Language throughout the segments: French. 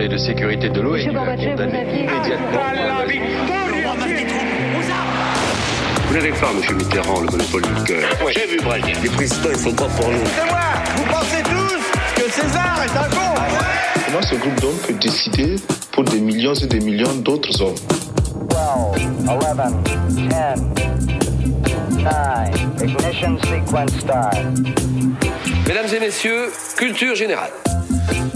Conseil de sécurité de l'ONU a condamné immédiatement. Vous n'avez pas, monsieur Mitterrand, le monopole du cœur. J'ai vu Brazil. Les présidents, ils sont pas pour nous. C'est moi Vous pensez tous que César est un con Comment ce groupe d'hommes peut décider pour des millions et des millions d'autres hommes 12, 11, 10, 9, ignition sequence start. Mesdames et messieurs, culture générale.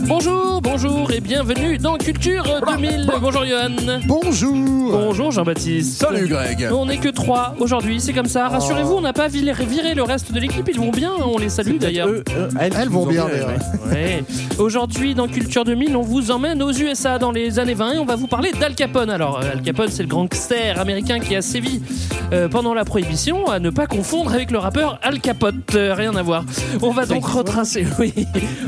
Bonjour, bonjour et bienvenue dans Culture 2000. Bonjour Johan. Bonjour Bonjour Jean-Baptiste. Salut Greg On n'est que trois aujourd'hui, c'est comme ça. Rassurez-vous, on n'a pas viré le reste de l'équipe, ils vont bien, on les salue d'ailleurs. Eux, eux, elles, vont bien, d'ailleurs. ouais. Ouais. Aujourd'hui, dans Culture 2000, on vous emmène aux USA dans les années 20 et on va vous parler d'Al Capone. Alors, Al Capone, c'est le gangster américain qui a sévi euh, pendant la Prohibition, à ne pas confondre avec le rappeur Al Capote. Euh, rien à voir. On va donc retracer, oui,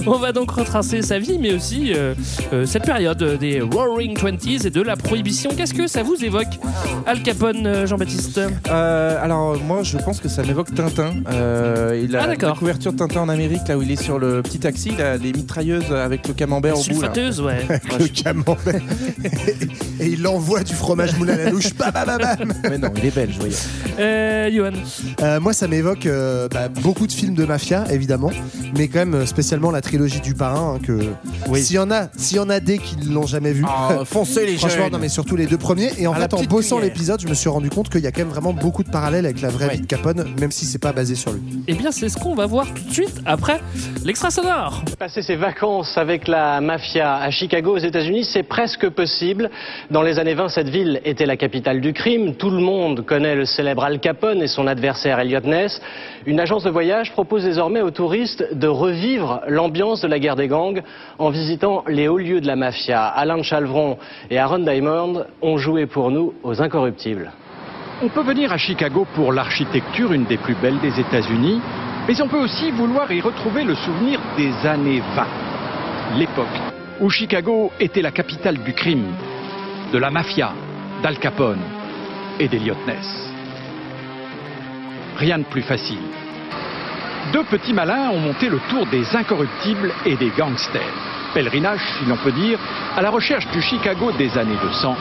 on va donc retracer sa vie, mais aussi euh, euh, cette période des Roaring Twenties et de la Prohibition. Qu'est-ce que ça vous évoque, Al Capone, euh, Jean-Baptiste Euh, alors moi je pense que ça m'évoque Tintin. Euh, il a Ah, la couverture de Tintin en Amérique là où il est sur le petit taxi, il a les mitrailleuses avec le camembert au bout. là. Ouais. Le camembert. Et il envoie du fromage moulin à la louche. Bam, bam, bam. Mais non, il est belge, voyez. Euh, Johan. Euh, moi, ça m'évoque euh, bah, beaucoup de films de mafia, évidemment, mais quand même spécialement la trilogie du parrain. hein, que Oui. s'il y en a, s'il y en a des qui ne l'ont jamais vu. Ah, foncez les Franchement, jeunes. non, mais surtout les deux premiers. Et en À la fait, en petite bossant cuillère. l'épisode, je me suis rendu compte qu'il y a quand même vraiment beaucoup de parallèles avec la vraie Ouais. vie de Capone, même si c'est pas basé sur lui. Eh bien, c'est ce qu'on va voir tout de suite après l'extra sonore. Passer ses vacances avec la mafia à Chicago aux États-Unis, c'est presque possible. Dans les années 20, cette ville était la capitale du crime. Tout le monde connaît le célèbre Al Capone et son adversaire Elliot Ness. Une agence de voyage propose désormais aux touristes de revivre l'ambiance de la guerre des gangs en visitant les hauts lieux de la mafia. Alain Chalvron et Aaron Diamond ont joué pour nous aux Incorruptibles. On peut venir à Chicago pour l'architecture, une des plus belles des États-Unis, mais on peut aussi vouloir y retrouver le souvenir des années 20. L'époque où Chicago était la capitale du crime, de la mafia, d'Al Capone et d'Eliot Ness. Rien de plus facile. Deux petits malins ont monté le tour des incorruptibles et des gangsters. Pèlerinage, si l'on peut dire, à la recherche du Chicago des années de sang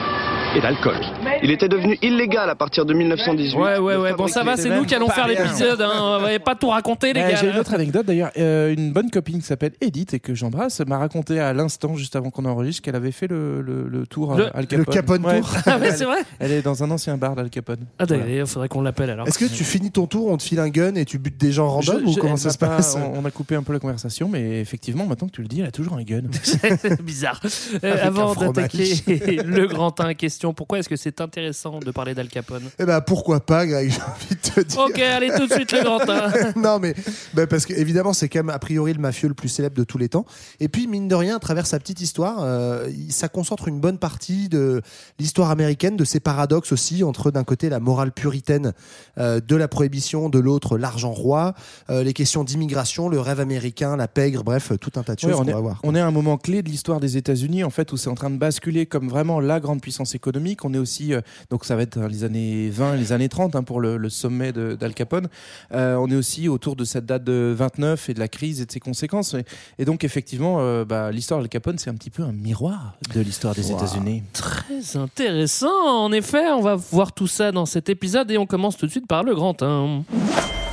et d'alcool. Il était devenu illégal à partir de 1918. Ouais, ouais, ouais. Bon, ça va, c'est nous qui allons faire l'épisode. Hein. On va pas tout raconter, les gars. J'ai une autre anecdote d'ailleurs. Euh, une bonne copine qui s'appelle Edith et que j'embrasse m'a raconté à l'instant, juste avant qu'on enregistre, qu'elle avait fait le, le- le tour Le- Al Capone. le Capone Ouais. Tour. Ah ouais, c'est vrai. Elle est dans un ancien bar d'Al Capone. Ah, Voilà. d'ailleurs, faudrait qu'on l'appelle alors. Est-ce que tu finis ton tour, on te file un gun et tu butes des gens random Je- ou je- comment ça se pas- passe on, on a coupé un peu la conversation, mais effectivement, maintenant que tu le dis, elle a toujours un gun. c'est bizarre. Euh, avant d'attaquer le grand 1 question, pourquoi est-ce que c'est intéressant de parler d'Al Capone? Eh ben pourquoi pas, Greg, j'ai envie de te dire. Ok, allez tout de suite le grand 1. non, mais bah, parce que évidemment, c'est quand même a priori le mafieux le plus célèbre de tous les temps. Et puis, mine de rien, à travers sa petite histoire, euh, ça concentre une bonne partie de l'histoire américaine, de ses paradoxes aussi, entre d'un côté la morale puritaine euh, de la prohibition, de l'autre l'argent roi, euh, les questions d'immigration, le rêve américain, la pègre, bref, tout un tas de choses qu'on est, va voir. on est à un moment clé de l'histoire des États-Unis, en fait, où c'est en train de basculer comme vraiment la grande puissance économique. On est aussi, euh, donc ça va être dans les années 20, les années 30 hein, pour le, le sommet d'Al Capone. Euh, on est aussi autour de cette date de 29 et de la crise et de ses conséquences. Et, et donc, effectivement, euh, bah, l'histoire d'Al Capone, c'est un petit peu un miroir de l'histoire des Wow. États-Unis. Très intéressant, en effet. On va voir tout ça dans cet épisode et on commence tout de suite par le grand 1.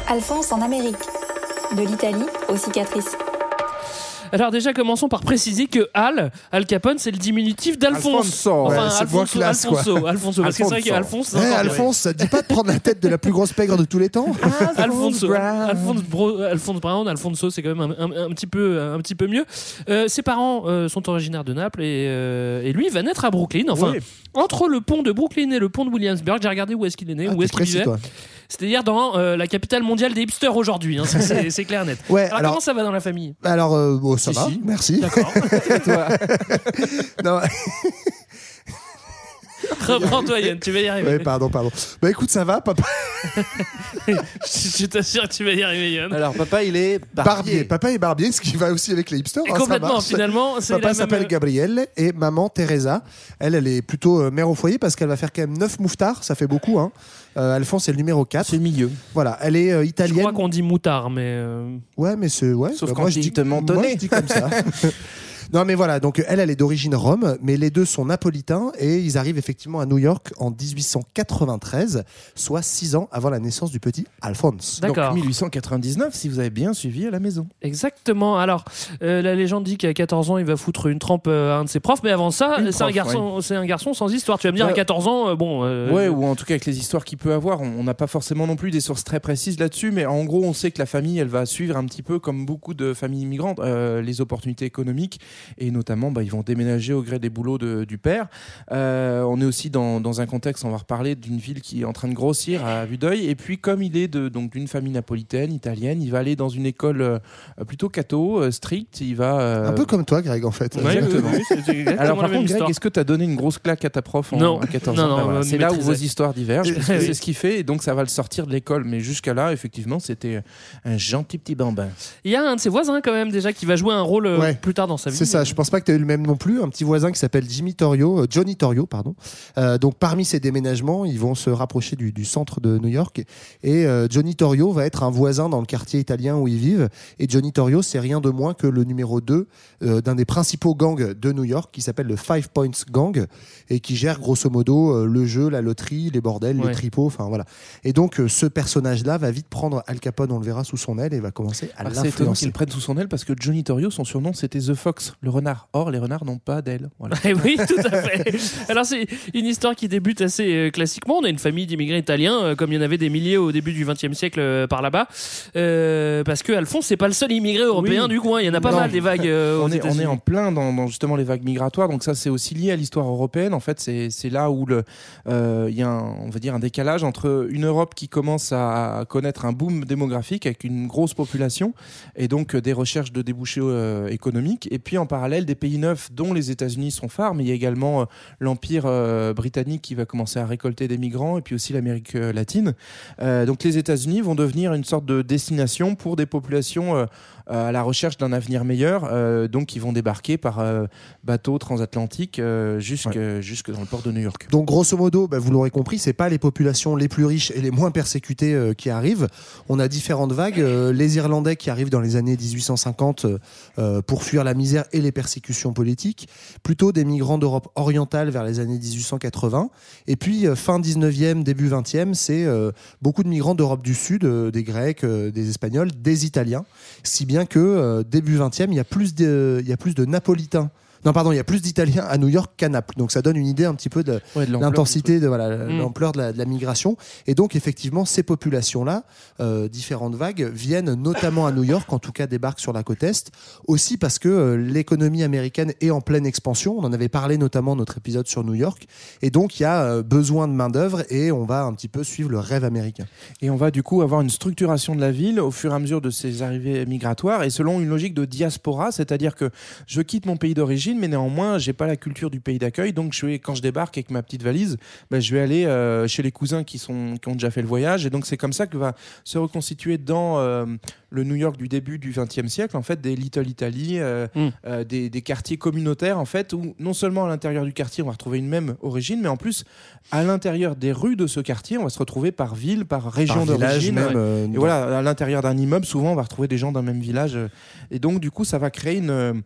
Alphonse en Amérique. De l'Italie aux cicatrices. Alors déjà, commençons par préciser que Al, Al Capone, c'est le diminutif d'Alphonse. Alfonso. Ouais, Enfin, c'est moins Alfonso, classe, quoi. Alfonso, Alfonso, parce que c'est vrai qu'Alphonse, c'est mieux. Alphonse, ça te dit pas de prendre la tête de la plus grosse pègre de tous les temps Alfonso, Brown. Alphonse, Bro- Alphonse Brown, Alfonso, c'est quand même un, un- un petit peu, un petit peu mieux. Euh, ses parents euh, sont originaires de Naples et, euh, et lui va naître à Brooklyn. Enfin, Oui. entre le pont de Brooklyn et le pont de Williamsburg, j'ai regardé où est-ce qu'il est né, Ah, où est-ce qu'il vivait. C'est-à-dire dans euh, la capitale mondiale des hipsters aujourd'hui. hein, ça, c'est clair net. Ouais, Alors, alors, comment ça va dans la famille? Alors euh, bon, ça Si, va, si. merci. D'accord. Toi, Non, Reprends-toi Yann, tu vas y arriver. ouais, pardon, pardon. Bah écoute, ça va, papa. je je t'assure que tu vas y arriver Yann. alors papa, il est Barbier. Papa est barbier, ce qui va aussi avec les hipsters. Et hein, complètement, finalement, Papa s'appelle même... Gabriel et maman Teresa. Elle, elle est plutôt euh, mère au foyer parce qu'elle va faire quand même 9 mouftards, ça fait beaucoup. Hein. Euh, Alphonse est le numéro 4. c'est le milieu. Voilà, elle est euh, Je italienne. crois qu'on dit moutard, mais... euh, Ouais, mais c'est. Ouais, Sauf bah, quand moi, je dis te Moi, je dis comme ça. Non, mais voilà, donc elle, elle est d'origine rome, mais les deux sont napolitains et ils arrivent effectivement à New York en 1893, soit six ans avant la naissance du petit Alphonse. Donc D'accord. 1899, si vous avez bien suivi à la maison. Exactement. Alors, euh, la légende dit qu'à 14 ans, il va foutre une trempe euh, à un de ses profs, mais avant ça, Une c'est un garçon, c'est un garçon sans histoire. Tu vas me dire à 14 ans, euh, bon. euh, Ouais, ou en tout cas avec les histoires qu'il peut avoir, on on n'a pas forcément non plus des sources très précises là-dessus, mais en gros, on sait que la famille, elle va suivre un petit peu comme beaucoup de familles immigrantes, euh, les opportunités économiques, et notamment, bah, ils vont déménager au gré des boulots de- du père. Euh, on est aussi dans, dans un contexte, on va reparler d'une ville qui est en train de grossir à vue d'œil, et puis comme il est de, donc d'une famille napolitaine, italienne, il va aller dans une école euh, plutôt catho, euh, stricte, il va... euh, Un peu comme toi, Greg, en fait. Ouais, Exactement. oui, oui, c'est exactement Alors par contre, Greg, est-ce que tu as donné une grosse claque à ta prof en, Non. à 14 Non, ans non, Bah voilà, on C'est là où vos histoires divergent, parce que Oui. c'est ce qu'il fait, et donc ça va le sortir de l'école. Mais jusqu'à là, effectivement, c'était un gentil petit bambin. Il y a un de ses voisins quand même déjà qui va jouer un rôle Ouais. plus tard dans sa vie. C'est ça, je pense pas que tu as eu le même non plus. Un petit voisin qui s'appelle Jimmy Torrio, euh, Johnny Torrio, pardon. Euh, donc parmi ces déménagements, ils vont se rapprocher du, du centre de New York. Et euh, Johnny Torrio va être un voisin dans le quartier italien où ils vivent. Et Johnny Torrio, c'est rien de moins que le numéro 2 euh, d'un des principaux gangs de New York qui s'appelle le Five Points Gang et qui gère grosso modo le jeu, la loterie, les bordels, Ouais. les tripots, enfin voilà. Et donc ce personnage-là va vite prendre Al Capone, on le verra sous son aile et va commencer à Alors, C'est étonnant l'influencer. qu'il le prenne sous son aile parce que Johnny Torrio, son surnom, c'était The Fox, le renard. Or, les renards n'ont pas d'aile. Voilà. Eh oui, tout à fait. Alors c'est une histoire qui débute assez euh, classiquement. On a une famille d'immigrés italiens, euh, comme il y en avait des milliers au début du XXe siècle euh, par là-bas, Euh, parce que Alphonse c'est pas le seul immigré européen Oui. du coin. Il y en a pas Non. mal des vagues. euh, on, est, on est États-Unis. en plein dans, dans justement les vagues migratoires, donc ça c'est aussi lié à l'histoire européenne. En fait, c'est là où euh, il y a un, on va dire un décalage entre une Europe qui commence à connaître un boom démographique avec une grosse population et donc des recherches de débouchés économiques, et puis en parallèle des pays neufs dont les États-Unis sont phares, mais il y a également euh, l'empire euh, britannique qui va commencer à récolter des migrants, et puis aussi l'Amérique euh, latine. Donc les États-Unis vont devenir une sorte de destination pour des populations à la recherche d'un avenir meilleur. euh, donc ils vont débarquer par euh, bateau transatlantique euh, jusque, jusque dans le port de New York. Donc grosso modo, bah, vous l'aurez compris, c'est pas les populations les plus riches et les moins persécutées euh, qui arrivent. On a différentes vagues. Euh, les Irlandais qui arrivent dans les années 1850 euh, euh, pour fuir la misère et les persécutions politiques. Plutôt des migrants d'Europe orientale vers les années 1880. Et puis euh, fin 19e, début 20e, c'est euh, beaucoup de migrants d'Europe du Sud, euh, des Grecs, euh, des Espagnols, des Italiens. Si bien que euh, début 20e, il y a plus de, il y a plus de Napolitains. Non, pardon, il y a plus d'Italiens à New York qu'à Naples. Donc ça donne une idée un petit peu de, Ouais, de l'ampleur l'intensité, de voilà, Mm. l'ampleur de la, de la migration. Et donc effectivement, ces populations-là, euh, différentes vagues, viennent notamment à New York, en tout cas débarquent sur la côte est, aussi parce que euh, l'économie américaine est en pleine expansion. On en avait parlé notamment dans notre épisode sur New York. Et donc il y a euh, besoin de main d'œuvre et on va un petit peu suivre le rêve américain. Et on va du coup avoir une structuration de la ville au fur et à mesure de ces arrivées migratoires et selon une logique de diaspora, c'est-à-dire que je quitte mon pays d'origine, mais néanmoins j'ai pas la culture du pays d'accueil, donc je vais, quand je débarque avec ma petite valise, ben, je vais aller euh, chez les cousins qui, sont, qui ont déjà fait le voyage, et donc c'est comme ça que va se reconstituer dans euh, le New York du début du XXe siècle, en fait, des Little Italy, euh, Mm. des, des quartiers communautaires, en fait, où non seulement à l'intérieur du quartier on va retrouver une même origine, mais en plus à l'intérieur des rues de ce quartier, on va se retrouver par ville, par région d'origine. Et voilà, à l'intérieur d'un immeuble, souvent, on va retrouver des gens d'un même village. Et donc, du coup, ça va créer une.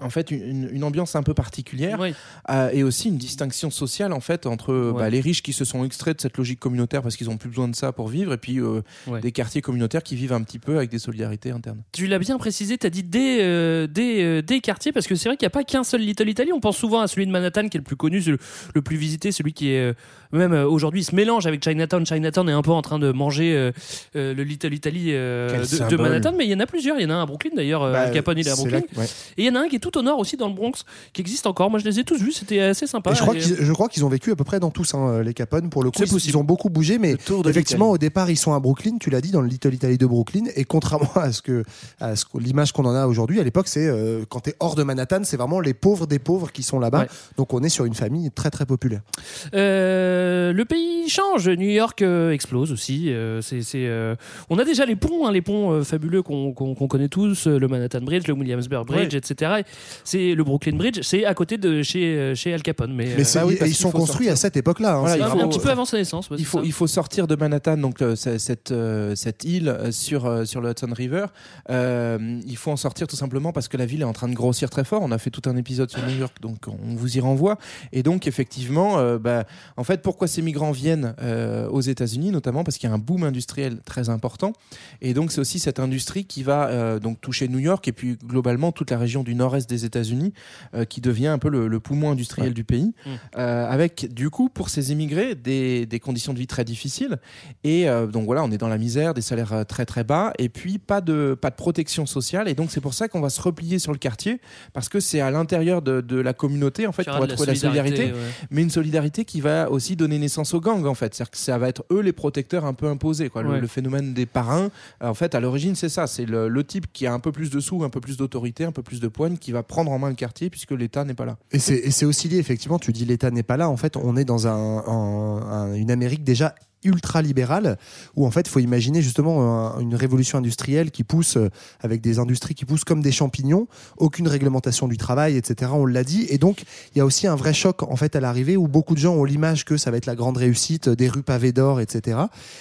En fait, une, une ambiance un peu particulière Oui. euh, et aussi une distinction sociale en fait entre euh, Ouais. bah, les riches qui se sont extraits de cette logique communautaire parce qu'ils ont plus besoin de ça pour vivre et puis euh, Ouais. des quartiers communautaires qui vivent un petit peu avec des solidarités internes. Tu l'as bien précisé, tu as dit des, euh, des, des quartiers, parce que c'est vrai qu'il n'y a pas qu'un seul Little Italy. On pense souvent à celui de Manhattan, qui est le plus connu, le, le plus visité, celui qui est. même euh, aujourd'hui, il se mélange avec Chinatown. Chinatown est un peu en train de manger euh, euh, le Little Italy euh, de. Manhattan, mais il y en a plusieurs. Il y en a un à Brooklyn d'ailleurs, Bah, Capone il est à Brooklyn. là que- ouais. Et il y en a un qui est tout au nord aussi, dans le Bronx, qui existe encore. Moi, je les ai tous vus, c'était assez sympa. Et je crois Et- qu'ils je crois qu'ils ont vécu à peu près dans tous hein, les Capone. Pour le coup, C'est ils, possible. ils ont beaucoup bougé, mais effectivement, au départ, ils sont à Brooklyn. Tu l'as dit dans le Little Italy de Brooklyn. Et contrairement à ce que, à ce que- l'image qu'on en a aujourd'hui, à l'époque, c'est euh, quand tu es hors de Manhattan, c'est vraiment les pauvres des pauvres qui sont là-bas. Ouais. Donc on est sur une famille très très populaire. Euh, le pays change. New York euh, explose aussi. Euh, c'est, c'est, euh, On a déjà les ponts, hein, les ponts euh, fabuleux qu'on, qu'on- qu'on connaît tous, euh, le Manhattan Bridge, le Williamsburg Bridge, etc. c'est le Brooklyn Bridge, c'est à côté de chez euh, chez Al Capone. Mais, Mais euh, c'est- bah oui, et parce ils sont construits sortir. à cette époque-là. hein. Voilà, il un- faut- un petit peu avant sa naissance. ouais, il faut, ça. il faut sortir de Manhattan, donc euh, cette, euh, cette île euh, sur, euh, sur le Hudson River. Euh, il faut en sortir tout simplement parce que la ville est en train de grossir très fort. On a fait tout un épisode sur New York, donc on vous y renvoie. Et donc, effectivement, euh, bah, en fait, pourquoi ces migrants viennent euh, aux États-Unis, notamment parce qu'il y a un boom industriel très important. Et donc, c'est aussi cette industrie qui va euh, donc toucher New York et puis globalement toute la région du nord-est des États-Unis, euh, qui devient un peu le, le poumon industriel du pays, Mm. euh, avec du coup pour ces immigrés des, des conditions de vie très difficiles. Et donc voilà, on est dans la misère, des salaires très très bas, et puis pas de pas de protection sociale. Et donc c'est pour ça qu'on va se replier sur le quartier parce que c'est à l'intérieur de, de la communauté en fait qu'on va trouver la solidarité, ouais. mais une solidarité qui va aussi donner naissance aux gangs en fait. C'est-à-dire que ça va être eux les protecteurs un peu imposés. Quoi. Le, Ouais. le phénomène des parrains, euh, en fait, à l'origine c'est ça. C'est le, le type qui a un peu plus de sous, un peu plus d'autorité, un peu plus de poigne, qui va prendre en main le quartier puisque l'État n'est pas là. Et c'est et c'est aussi lié, effectivement, tu dis l'État n'est pas là. En fait, on est dans un, un- un- une Amérique déjà ultra libérale où en fait il faut imaginer justement un- une révolution industrielle qui pousse euh, avec des industries qui poussent comme des champignons aucune réglementation du travail etc on l'a dit. Et donc il y a aussi un vrai choc en fait à l'arrivée où beaucoup de gens ont l'image que ça va être la grande réussite des rues pavées d'or etc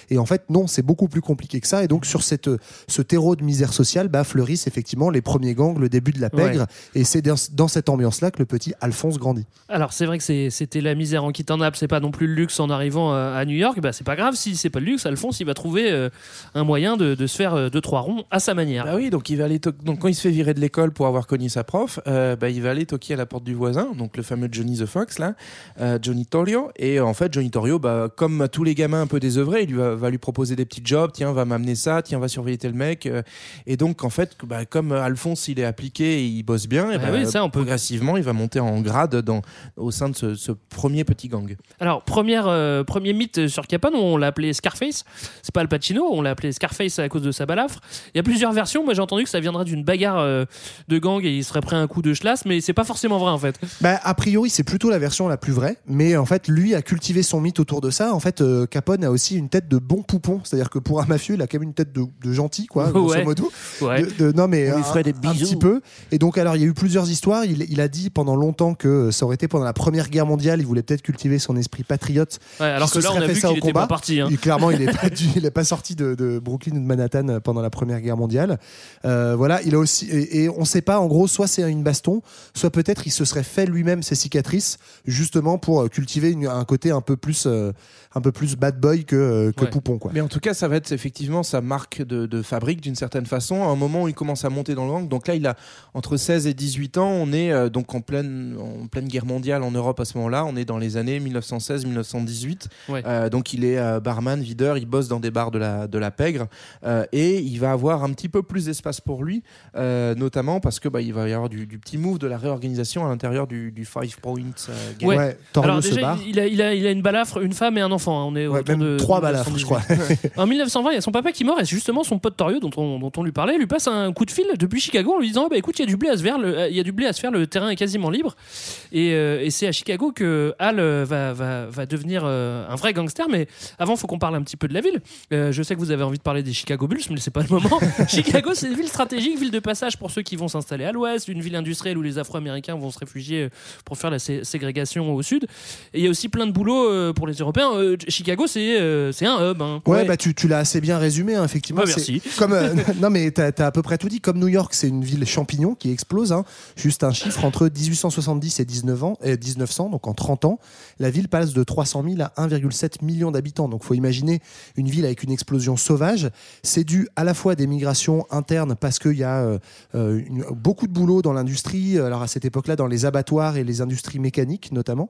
et en fait non c'est beaucoup plus compliqué que ça. Et donc sur cette ce terreau de misère sociale bah, fleurissent effectivement les premiers gangs le début de la pègre. Ouais. et c'est dans, dans cette ambiance là que le petit Alphonse grandit. Alors c'est vrai que c'était la misère en quittant Naples, c'est pas non plus le luxe en arrivant euh, à New York. Bah c'est pas grave si c'est pas le luxe. Alphonse il va trouver euh, un moyen de, de se faire euh, deux trois ronds à sa manière. Bah oui, donc il va aller to- donc quand il se fait virer de l'école pour avoir cogné sa prof, euh, bah, il va aller toquer à la porte du voisin, donc le fameux Johnny the Fox là, euh, Johnny Torrio. Et en fait, Johnny Torrio, bah, comme tous les gamins un peu désœuvrés, il lui va, va lui proposer des petits jobs. Tiens, va m'amener ça. Tiens, va surveiller tel mec. et donc en fait, bah, comme Alphonse, il est appliqué et il bosse bien, et Ah bah, oui, ça, on peut- progressivement, il va monter en grade dans, au sein de ce, ce premier petit gang. Alors première premier mythe sur Capone, on l'a appelé Scarface. C'est pas Al Pacino, on l'a appelé Scarface à cause de sa balafre. Il y a plusieurs versions. Moi j'ai entendu que ça viendrait d'une bagarre euh, de gang et il serait pris un coup de chlasse, mais c'est pas forcément vrai en fait. Bah, a priori, c'est plutôt la version la plus vraie, mais en fait, lui a cultivé son mythe autour de ça. En fait, euh, Capone a aussi une tête de bon poupon, c'est-à-dire que pour un mafieux, il a quand même une tête de, de gentil, quoi, grosso Ouais. modo. Ouais. De- de- non, mais On lui un, ferait des un bisous. petit peu. Et donc, alors, il y a eu plusieurs histoires. Il, il a dit pendant longtemps que ça aurait été pendant la Première Guerre mondiale. Il voulait peut-être cultiver son esprit patriote. Ouais, alors que là on a fait vu ça qu'il au était combat. pas parti. hein. Il- clairement, il n'est pas, du- il est pas sorti de, de Brooklyn ou de Manhattan pendant la Première Guerre mondiale. Euh, voilà, il a aussi et, et on ne sait pas. En gros, soit c'est une baston, soit peut-être il se serait fait lui-même ses cicatrices, justement pour euh, cultiver une- un côté un peu plus, euh, un peu plus bad boy que, euh, que Ouais. poupon, quoi. Mais en tout cas, ça va être effectivement sa marque de, de fabrique d'une certaine façon. À un moment où il commence à monter dans le gang, donc là, il a entre 16 et 18 ans. On est euh, donc en pleine, en pleine guerre mondiale en Europe à ce moment-là. On est dans les années 1916-1918. Ouais. Euh, donc il est euh, barman, videur, il bosse dans des bars de la, de la pègre euh, et il va avoir un petit peu plus d'espace pour lui, euh, notamment parce que bah, il va y avoir du, du petit move de la réorganisation à l'intérieur du, du Five Points euh, Gang. Ouais. Ouais, Torrio Alors se déjà barre. il a, il, a, il a une balafre, une femme et un enfant. hein. On est Ouais, même de trois balafres, je crois. 1918. En 1920, il y a son papa qui meurt et c'est justement son pote Torio dont on, dont on lui parlait lui passe un coup de fil depuis Chicago en lui disant bah écoute il y a du blé à se faire, le, il y a du blé à se faire, le terrain est quasiment libre et, euh, et c'est à Chicago que Al euh, va, va, va devenir euh, un vrai gangster. Mais avant, faut qu'on parle un petit peu de la ville. Euh, je sais que vous avez envie de parler des Chicago Bulls, mais c'est pas le moment. Chicago, c'est une ville stratégique, ville de passage pour ceux qui vont s'installer à l'ouest, une ville industrielle où les Afro-Américains vont se réfugier euh, pour faire la sé- ségrégation au sud. Et il y a aussi plein de boulot euh, pour les Européens. Euh, Chicago, c'est euh, c'est un hub. hein. Ouais, bah tu, tu l'as assez bien résumé, hein, effectivement. Ouais, C'est merci. Comme, euh, non, mais t'as as à peu près tout dit. Comme New York, c'est une ville champignon qui explose. hein. Juste un chiffre entre 1870 et 19 ans, et 1900, donc en 30 ans, la ville passe de 300 000 à 1,7 million d'habitants. Donc, faut imaginer une ville avec une explosion sauvage. C'est dû à la fois à des migrations internes parce qu'il y a euh, euh, beaucoup de boulot dans l'industrie. Alors à cette époque-là, dans les abattoirs et les industries mécaniques notamment.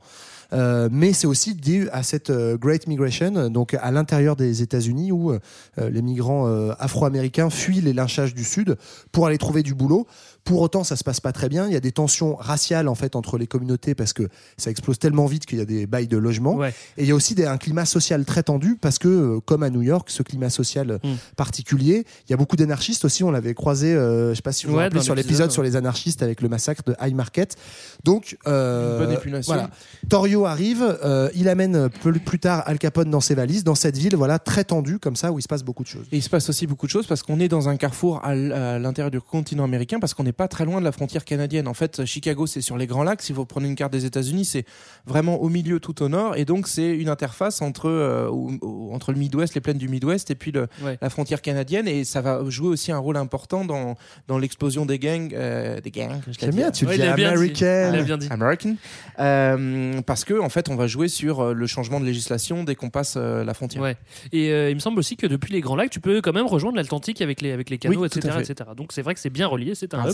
Euh, mais c'est aussi dû à cette euh, Great Migration, donc à l'intérieur des États-Unis, où euh, les migrants euh, afro-américains fuient les lynchages du Sud pour aller trouver du boulot. Pour autant, ça se passe pas très bien. Il y a des tensions raciales en fait entre les communautés parce que ça explose tellement vite qu'il y a des bails de logement. Ouais. Et il y a aussi des- un climat social très tendu parce que, comme à New York, ce climat social euh, Mm. particulier, il y a beaucoup d'anarchistes aussi. On l'avait croisé, euh, je sais pas si vous vous Ouais, rappelez, dans sur l'épisode, ouais. sur les anarchistes avec le massacre de High Market. Donc, euh, Une bonne épulation. voilà. Torio arrive, euh, il amène plus, plus tard Al Capone dans ses valises, dans cette ville, voilà, très tendue comme ça, où il se passe beaucoup de choses. Et il se passe aussi beaucoup de choses parce qu'on est dans un carrefour à l'intérieur du continent américain parce qu'on n'est pas très loin de la frontière canadienne. En fait, Chicago, c'est sur les Grands Lacs. Si vous prenez une carte des États-Unis, c'est vraiment au milieu, tout au nord. Et donc, c'est une interface entre, euh, entre le Midwest, les plaines du Midwest et puis le- Ouais. la frontière canadienne. Et ça va jouer aussi un rôle important dans, dans l'explosion des gangs. euh, des gangs J'aime bien, tu Ouais, dis. American. Bien dit. American. Euh, parce que, en fait, on va jouer sur euh, le changement de législation dès qu'on passe euh, la frontière. Ouais. Et euh, il me semble aussi que depuis les Grands Lacs, tu peux quand même rejoindre l'Atlantique avec les, avec les canaux, Oui, etc., etc. Donc c'est vrai que c'est bien relié, c'est un Un hub.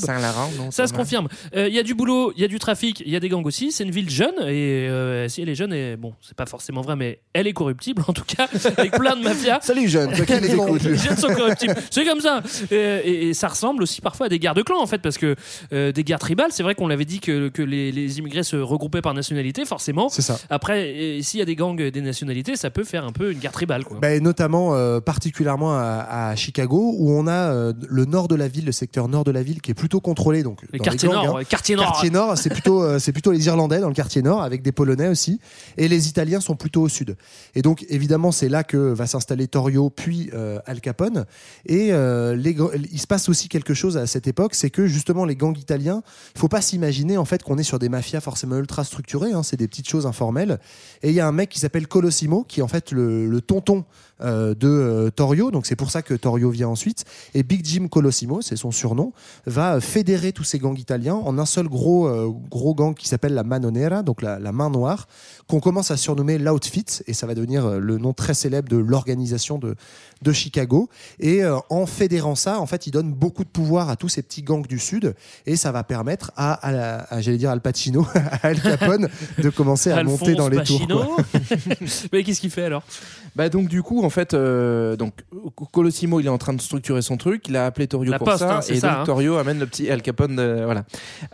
Non, Ça se mal. confirme. Euh, Il y a du boulot, il y a du trafic, il y a des gangs aussi. C'est une ville jeune et euh, si elle est jeune, et, bon, c'est pas forcément vrai, mais elle est corruptible en tout cas, avec plein de mafias. Salut jeune, toi qui les jeunes sont corruptibles. C'est comme ça. Et, et- et ça ressemble aussi parfois à des guerres de clans, en fait, parce que euh, des guerres tribales, c'est vrai qu'on l'avait dit que, que les, les immigrés se regroupaient par nationalité, forcément. C'est ça. Après, s'il y a des gangs des nationalités, ça peut faire un peu une guerre tribale. Quoi. Ben, notamment, euh, particulièrement à, à Chicago, où on a euh, le nord de la ville, le secteur nord de la ville, qui est plutôt contrôlé. Donc, Les dans quartiers gangs, nord, hein. quartier nord. Quartier nord, c'est plutôt, euh, c'est plutôt les Irlandais dans le quartier nord, avec des Polonais aussi. Et les Italiens sont plutôt au sud. Et donc, évidemment, c'est là que va s'installer Torrio, puis Al Capone. Et les, il se passe aussi quelque chose à cette époque, c'est que justement, les gangs italiens, il faut pas s'imaginer en fait qu'on est sur des mafias forcément ultra structurées. hein, c'est des petites choses informelles. Et il y a un mec qui s'appelle Colosimo, qui est en fait le, tonton de euh, Torrio. Donc c'est pour ça que Torrio vient ensuite. Et Big Jim Colosimo, c'est son surnom, va euh, fédérer tous ces gangs italiens en un seul gros, euh, gros gang qui s'appelle la Mano Nera, donc la, la main noire, qu'on commence à surnommer l'Outfit. Et ça va devenir euh, le nom très célèbre de l'organisation de, de Chicago. Et euh, en fédérant ça, en fait, il donne beaucoup de pouvoir à tous ces petits gangs du Sud. Et ça va permettre à, à la- à, j'allais dire Al Pacino, à Al Capone, de commencer à monter dans les tours. Pacino. quoi. Mais qu'est-ce qu'il fait alors? Bah donc du coup en fait euh, donc Colosimo il est en train de structurer son truc. Il a appelé Torio La pour poste, ça. hein, c'est et ça, donc hein. Torio amène le petit Al Capone euh, voilà.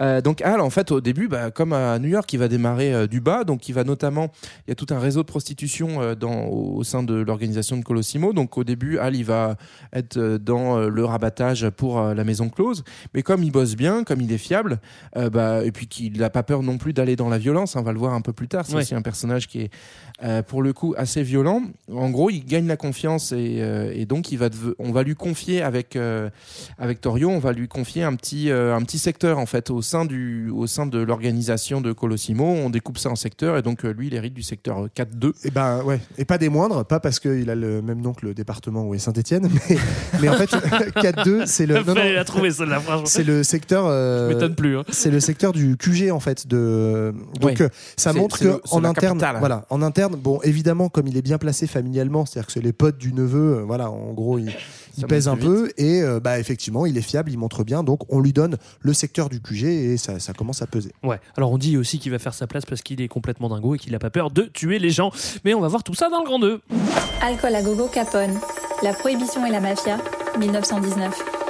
Euh, donc Al en fait au début bah, comme à New York il va démarrer euh, du bas. Donc il va notamment il y a tout un réseau de prostitution euh, dans au, au sein de l'organisation de Colosimo. Donc au début Al il va être euh, dans euh, le rabattage pour euh, la maison close. Mais comme il bosse bien comme il est fiable euh, bah, et puis qu'il n'a pas peur non plus d'aller dans la violence hein, on va le voir un peu plus tard. C'est Ouais. aussi un personnage qui est euh, pour le coup assez violent. En gros, il gagne la confiance et, euh, et donc il va on va lui confier avec euh, avec Torio, on va lui confier un petit euh, un petit secteur en fait au sein du au sein de l'organisation de Colosimo. On découpe ça en secteurs et donc euh, lui il hérite du secteur 4-2. Et ben ouais, et pas des moindres, pas parce qu'il a le même nom que le département où est Saint-Etienne, mais, mais en fait 4-2 c'est le non, non, la trouver celle-là, franchement. c'est le secteur euh, Je m'étonne plus. hein. c'est le secteur du QG en fait de donc Ouais. ça montre que le- en interne capitale. voilà en interne bon évidemment comme il est bien placé familialement c'est-à-dire que c'est les potes du neveu euh, voilà en gros il, pèse un peu et euh, bah effectivement il est fiable il montre bien donc on lui donne le secteur du QG et ça, ça commence à peser Ouais. Alors on dit aussi qu'il va faire sa place parce qu'il est complètement dingo et qu'il n'a pas peur de tuer les gens. Mais on va voir tout ça dans le grand 2. Alcool à gogo Capone. La prohibition et la mafia, 1919.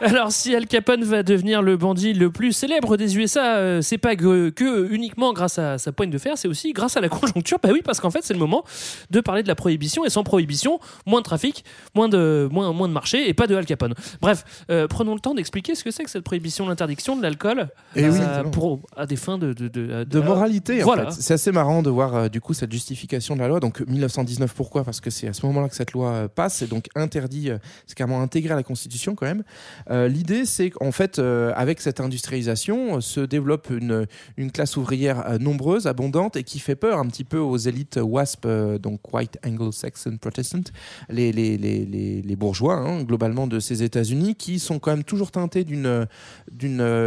Alors si Al Capone va devenir le bandit le plus célèbre des USA, euh, c'est pas que, que uniquement grâce à sa poigne de fer, c'est aussi grâce à la conjoncture. Bah oui, parce qu'en fait c'est le moment de parler de la prohibition et sans prohibition, moins de trafic, moins de moins moins de marché et pas de Al Capone. Bref, euh, prenons le temps d'expliquer ce que c'est que cette prohibition, l'interdiction de l'alcool Eh oui, euh, pour à des fins de de, de, de moralité. en fait. C'est assez marrant de voir euh, du coup cette justification de la loi. Donc 1919, pourquoi? Parce que c'est à ce moment-là que cette loi euh, passe et donc interdit, euh, c'est carrément intégré à la Constitution quand même. Euh, L'idée, c'est qu'en fait, euh, avec cette industrialisation, euh, se développe une, une classe ouvrière nombreuse, abondante et qui fait peur un petit peu aux élites WASP, donc White Anglo-Saxon Protestant, les, les, les, les, bourgeois hein, globalement de ces États-Unis, qui sont quand même toujours teintés d'une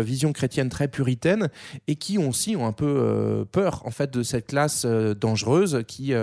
vision chrétienne très puritaine et qui aussi ont un peu peur en fait de cette classe dangereuse qui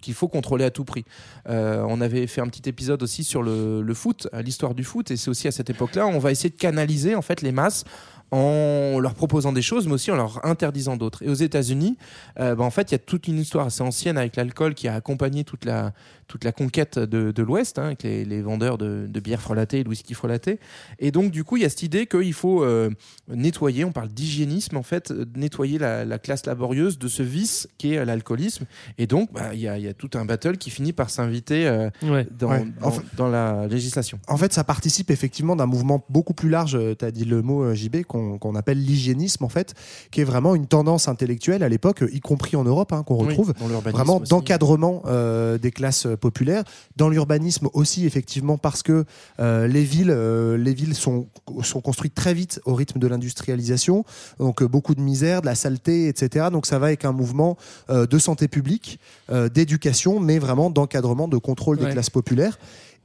qu'il faut contrôler à tout prix. On avait fait un petit épisode aussi sur le, le foot, l'histoire du foot et c'est aussi à cette époque-là on va essayer de canaliser en fait les masses en leur proposant des choses, mais aussi en leur interdisant d'autres. Et aux États-Unis, euh, bah, en fait, il y a toute une histoire assez ancienne avec l'alcool qui a accompagné toute la, toute la conquête de, de l'Ouest, hein, avec les, les vendeurs de, de bière frelatée et de whisky frelaté. Et donc, du coup, il y a cette idée qu'il faut euh, nettoyer, on parle d'hygiénisme, en fait, euh, nettoyer la, la classe laborieuse de ce vice qui est euh, l'alcoolisme. Et donc, bah, il y, a, il y a tout un battle qui finit par s'inviter euh, Ouais. dans, Ouais. dans- En fait- dans la législation. En fait, ça participe effectivement d'un mouvement beaucoup plus large, tu as dit le mot euh, JB, qu'on appelle l'hygiénisme, en fait, qui est vraiment une tendance intellectuelle à l'époque, y compris en Europe, hein, qu'on Oui, retrouve, dans vraiment d'encadrement euh, des classes populaires. Dans l'urbanisme aussi, effectivement, parce que euh, les villes, euh, les villes sont, sont construites très vite au rythme de l'industrialisation, donc euh, beaucoup de misère, de la saleté, etc. Donc ça va avec un mouvement de santé publique, d'éducation, mais vraiment d'encadrement, de contrôle des Ouais. classes populaires.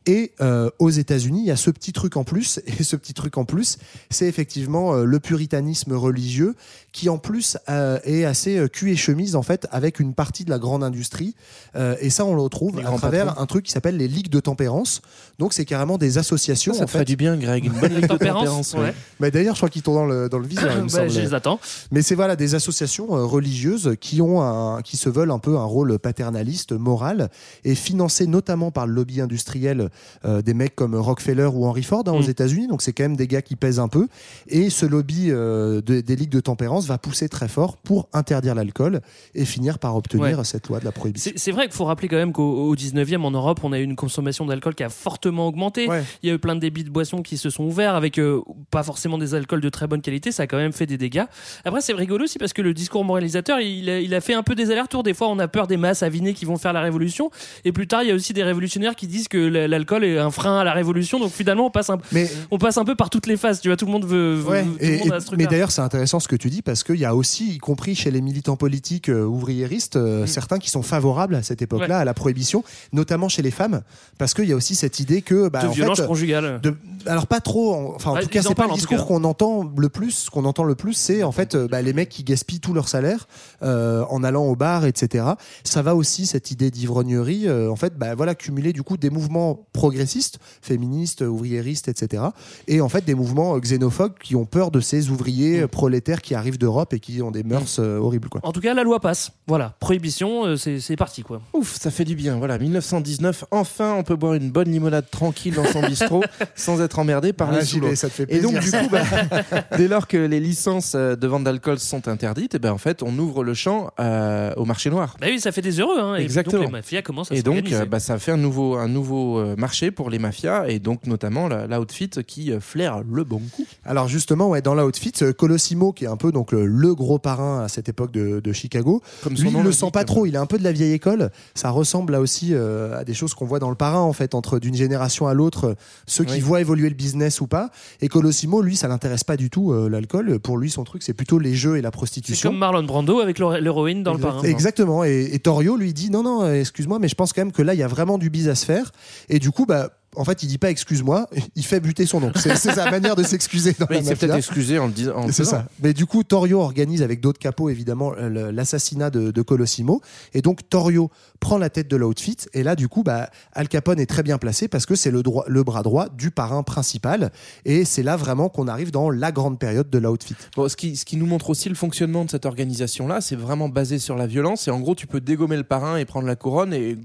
Et euh, aux États-Unis, il y a ce petit truc en plus. Et ce petit truc en plus, c'est effectivement euh, le puritanisme religieux qui, en plus, euh, est assez euh, cul et chemise, en fait, avec une partie de la grande industrie. Euh, et ça, on le retrouve Les à travers patrons. un truc qui s'appelle les ligues de tempérance. Donc, c'est carrément des associations. Ça, ça en te fait. ferait du bien, Greg. Une bonne ligue de Tempérance, ouais. Mais d'ailleurs, je crois qu'ils tournent dans le, dans le viseur, il me Bah, semble. je les attends. Mais c'est voilà des associations euh, religieuses qui ont un, qui se veulent un peu un rôle paternaliste, moral, et financées notamment par le lobby industriel euh, des mecs comme Rockefeller ou Henry Ford hein, aux Mm. États-Unis. Donc c'est quand même des gars qui pèsent un peu. Et ce lobby euh, de- des ligues de tempérance va pousser très fort pour interdire l'alcool et finir par obtenir Ouais. cette loi de la prohibition. C'est vrai qu'il faut rappeler quand même qu'au au 19e en Europe, on a eu une consommation d'alcool qui a fortement augmenté. Ouais. Il y a eu plein de débits de boissons qui se sont ouverts avec euh, pas forcément des alcools de très bonne qualité. Ça a quand même fait des dégâts. Après, c'est rigolo aussi parce que le discours moralisateur, il a, il a fait un peu des allers-retours. Des fois, on a peur des masses avinées qui vont faire la révolution. Et plus tard, il y a aussi des révolutionnaires qui disent que l- l'alcool est un frein à la révolution. Donc finalement, on passe un, Mais on passe un peu par toutes les phases. Tu vois, tout le monde veut. veut- Ouais, tout le et- monde et- a ce mais truc-là. d'ailleurs, c'est intéressant ce que tu dis parce qu'il y a aussi, y compris chez les militants politiques euh, ouvriéristes, euh, certains qui sont favorables à cette époque-là, Mm. Ouais. à la prohibition, notamment chez les femmes, parce qu'il y a aussi cette idée que. Bah, de en violence fait, conjugale. de- alors pas trop, en- enfin en Ouais, tout cas c'est pas le discours qu'on entend le plus. Ce qu'on entend le plus, c'est en fait euh, bah, les mecs qui gaspillent tout leur salaire euh, en allant au bar, etc. Ça va aussi cette idée d'ivrognerie, en fait, bah, voilà, cumuler du coup des mouvements progressistes, féministes, ouvriéristes, etc. Et en fait des mouvements euh, xénophobes qui ont peur de ces ouvriers Mm. euh, prolétaires qui arrivent d'Europe et qui ont des mœurs euh, horribles, quoi. En tout cas, la loi passe. Voilà, prohibition, euh, c'est parti quoi. Ouf, ça fait du bien. Voilà, 1919, enfin, on peut boire une bonne limonade tranquille dans son bistrot sans être emmerdé par Ah, les vais, ça te fait Et plaisir. donc, du coup, bah, dès lors que les licences de vente d'alcool sont interdites, et ben, en fait, on ouvre le champ euh, au marché noir. Bah oui, ça fait des heureux. Hein, et Exactement. donc les mafias commencent à Et donc, s'organiser. euh, bah, ça fait un nouveau, un nouveau euh, marché pour les mafias, et donc notamment la, la outfit qui euh, flaire le bon coup. Alors justement, ouais, dans l'outfit, euh, Colosimo, qui est un peu donc le, le gros parrain à cette époque de, de Chicago, Comme lui, il le l'indique, sent pas trop. Il est un peu de la vieille école. Ça ressemble là aussi euh, à des choses qu'on voit dans le parrain, en fait, entre d'une génération à l'autre, ceux qui Oui. voient évoluer le business ou pas. Et Colosimo, lui, ça l'intéresse pas du tout euh, l'alcool. Pour lui, son truc, c'est plutôt les jeux et la C'est prostitution. comme Marlon Brando avec l'héro- l'héroïne dans le parrain. Exactement. Et, et Torio lui dit non, non, excuse-moi, mais je pense quand même que là, il y a vraiment du biz à se faire. Et du coup, bah. En fait, il dit pas excuse-moi, il fait buter son oncle. C'est sa manière de s'excuser il s'est peut-être excusé en le disant. C'est ça. Mais du coup, Torio organise avec d'autres capots, évidemment, euh, l'assassinat de, de Colosimo. Et donc, Torio prend la tête de l'outfit. Et là, du coup, bah, Al Capone est très bien placé parce que c'est le, bras droit du parrain principal. Et c'est là vraiment qu'on arrive dans la grande période de l'outfit. Bon, ce, qui, ce qui nous montre aussi le fonctionnement de cette organisation-là, c'est vraiment basé sur la violence. Et en gros, tu peux dégommer le parrain et prendre la couronne, et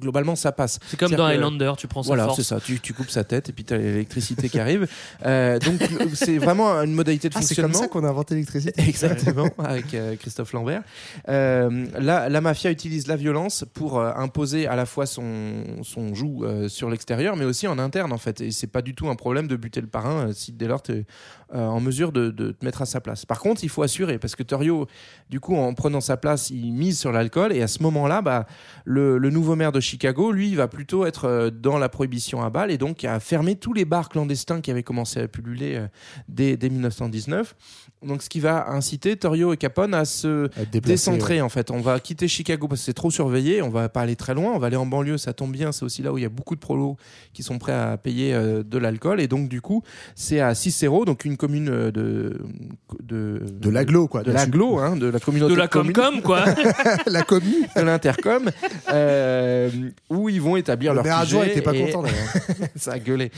globalement, ça passe. C'est comme dans que- Highlander, tu prends sa Voilà, force. c'est ça. Tu, tu coupes sa tête et puis tu as l'électricité qui arrive. Euh, donc, c'est vraiment une modalité de Ah, c'est fonctionnement. comme ça qu'on a inventé l'électricité. Exactement, avec euh, Christophe Lambert. Euh, là, la mafia utilise la violence pour imposer à la fois son, son joug sur l'extérieur, mais aussi en interne, en fait. Et c'est pas du tout un problème de buter le parrain si dès lors tu es en mesure de, de te mettre à sa place. Par contre, il faut assurer, parce que Torio, du coup, en prenant sa place, il mise sur l'alcool, et à ce moment-là, bah, le, le nouveau maire de Chicago, lui, il va plutôt être dans la prohibition et donc a fermé tous les bars clandestins qui avaient commencé à pulluler euh, dès, dès 1919. Donc, ce qui va inciter Torio et Capone à se déplacer, décentrer, ouais. en fait. On va quitter Chicago parce que c'est trop surveillé, on va pas aller très loin, on va aller en banlieue, ça tombe bien, c'est aussi là où il y a beaucoup de prolos qui sont prêts à payer euh, de l'alcool, et donc, du coup, c'est à Cicero, donc une commune euh, de. De, De l'agglo, quoi, De sûr. hein, de la communauté De la. Comcom, quoi. la commune. de l'intercom, euh, où ils vont établir Le leur maire adjoint était pas et- content, d'ailleurs. ça a gueulé.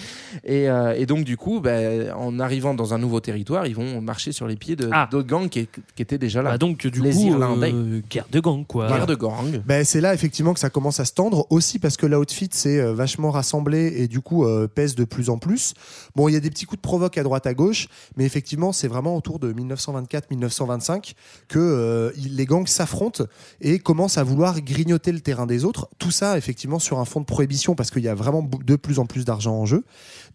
Et, euh, et donc, du coup, ben, en arrivant dans un nouveau territoire, ils vont marcher sur les pieds de- Ah. d'autres gangs qui, qui étaient déjà là. Bah donc, du les coup, Irlandais. euh, guerre de gang, quoi. Guerre de gang. Ben, c'est là effectivement que ça commence à se tendre aussi parce que l'outfit s'est euh, vachement rassemblé et du coup euh, pèse de plus en plus. Bon, il y a des petits coups de provoque à droite à gauche, mais effectivement c'est vraiment autour de 1924-1925 que euh, il- les gangs s'affrontent et commencent à vouloir grignoter le terrain des autres. Tout ça effectivement sur un fond de prohibition parce qu'il y a vraiment de plus en plus d'argent en jeu.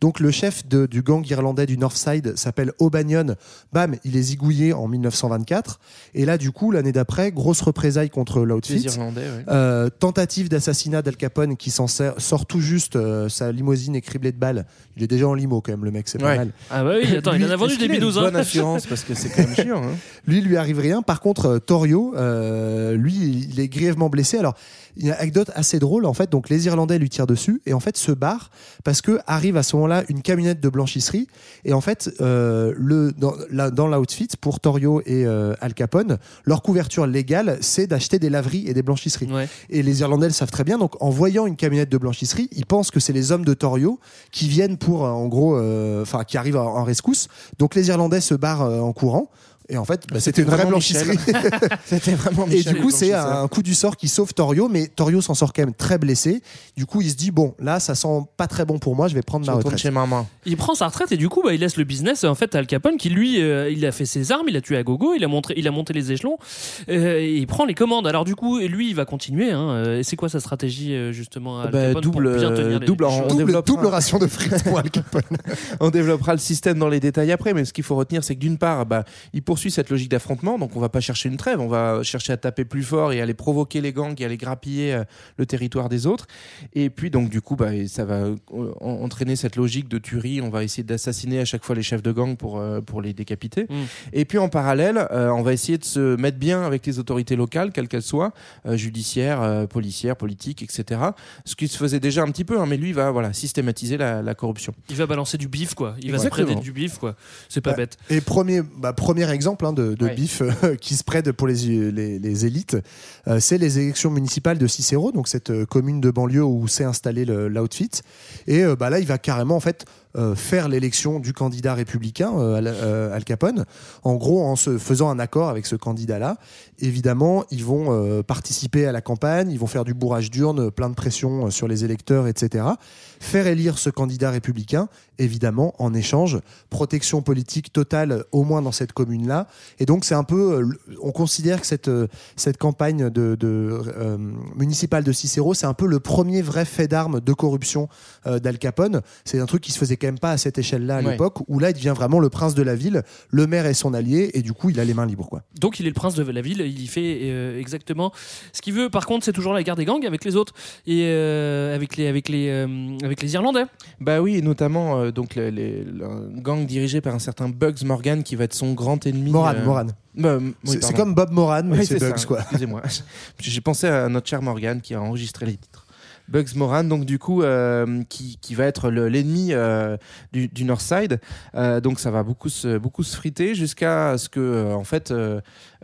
Donc le chef de- du gang irlandais du Northside s'appelle O'Banion. Bam, il est zigouillé en 1924 et là du coup l'année d'après grosse représailles contre l'outfit. Les Irlandais, ouais. Euh, tentative d'assassinat d'Al Capone qui s'en sort tout juste, euh, sa limousine est criblée de balles. Il est déjà en limo quand même, le mec, c'est pas mal. Ah bah oui, attends, il en a vendu des hein. bonne assurance parce que c'est quand même chiant. hein. Lui, il lui arrive rien. Par contre, euh, Torio, euh, lui, il est grièvement blessé. Alors, une anecdote assez drôle. En fait, donc les Irlandais lui tirent dessus et en fait se barrent parce que arrive à ce moment-là une camionnette de blanchisserie et en fait, euh, le dans, la- dans l'outfit pour Torio et euh, Al Capone, leur couverture légale, c'est d'acheter des laveries et des blanchisseries. Ouais. Et les Irlandais le savent très bien. Donc, en voyant une camionnette de blanchisserie, ils pensent que c'est les hommes de Torio qui viennent pour, euh, en gros, euh, enfin, qui arrivent en, rescousse. Donc, les Irlandais se barrent en courant. Et en fait, bah, c'était une vraie blanchisserie. C'était vraiment Et Michel, du coup, c'est un coup du sort qui sauve Torio, mais Torio s'en sort quand même très blessé. Du coup, il se dit bon, là, ça sent pas très bon pour moi, je vais prendre Je ma retraite. chez maman. Il prend sa retraite et du coup, bah, il laisse le business en fait à Al Capone qui lui, euh, il a fait ses armes, il a tué à gogo, il a montré, il a monté les échelons, euh, et il prend les commandes. Alors du coup, lui, il va continuer. Hein, euh, et c'est quoi sa stratégie justement à Al Bah, Capone double, pour bien tenir les- double les on Double, double ration de frites pour Al Capone. On développera le système dans les détails après, mais ce qu'il faut retenir, c'est que d'une part, bah, il poursuit cette logique d'affrontement, donc on va pas chercher une trêve, on va chercher à taper plus fort et à aller provoquer les gangs et à aller grappiller euh, le territoire des autres. Et puis donc du coup, bah, ça va euh, en- entraîner cette logique de tuerie. On va essayer d'assassiner à chaque fois les chefs de gang pour euh, pour les décapiter. Mm. Et puis en parallèle, euh, on va essayer de se mettre bien avec les autorités locales, quelles qu'elles soient, euh, judiciaires, euh, policières, politiques, etc. Ce qui se faisait déjà un petit peu, hein, mais lui il va voilà systématiser la, la corruption. Il va balancer du bif quoi. Il va se prêter du bif quoi. C'est pas Bah, bête. Et premier, bah, premier exemple hein, de, de bif euh, qui se prête pour les, les, les élites, euh, c'est les élections municipales de Cicero, donc cette euh, commune de banlieue où s'est installé l'outfit. Et euh, bah, là, il va carrément en fait euh, faire l'élection du candidat républicain euh, Al, Capone. En gros, en se faisant un accord avec ce candidat-là, évidemment, ils vont euh, participer à la campagne, ils vont faire du bourrage d'urne, plein de pression sur les électeurs, etc. Faire élire ce candidat républicain, évidemment, en échange, protection politique totale, au moins dans cette commune-là. Et donc, c'est un peu. euh, On considère que cette, euh, cette campagne de, de, euh, municipale de Cicero, c'est un peu le premier vrai fait d'armes de corruption euh, d'Al Capone. C'est un truc qui se faisait quand même pas à cette échelle-là à Ouais. l'époque, où là, il devient vraiment le prince de la ville, le maire est son allié, et du coup, il a les mains libres. Quoi. Donc il est le prince de la ville, il y fait euh, exactement ce qu'il veut. Par contre, c'est toujours la guerre des gangs avec les autres et avec les avec les avec les Irlandais. Bah oui, et notamment euh, donc les, les- le- un gang dirigé par un certain Bugs Morgan qui va être son grand ennemi. Moran, euh, Moran. bah, oui, C'est comme Bob Moran, mais Oui, c'est Bugs, ça, quoi. Excusez-moi. J'ai pensé à notre cher Morgan qui a enregistré les titres. Bugs Moran, donc du coup, euh, qui, qui va être le- l'ennemi euh, du, du Northside. Euh, donc ça va beaucoup se, beaucoup se friter jusqu'à ce que, euh, en fait,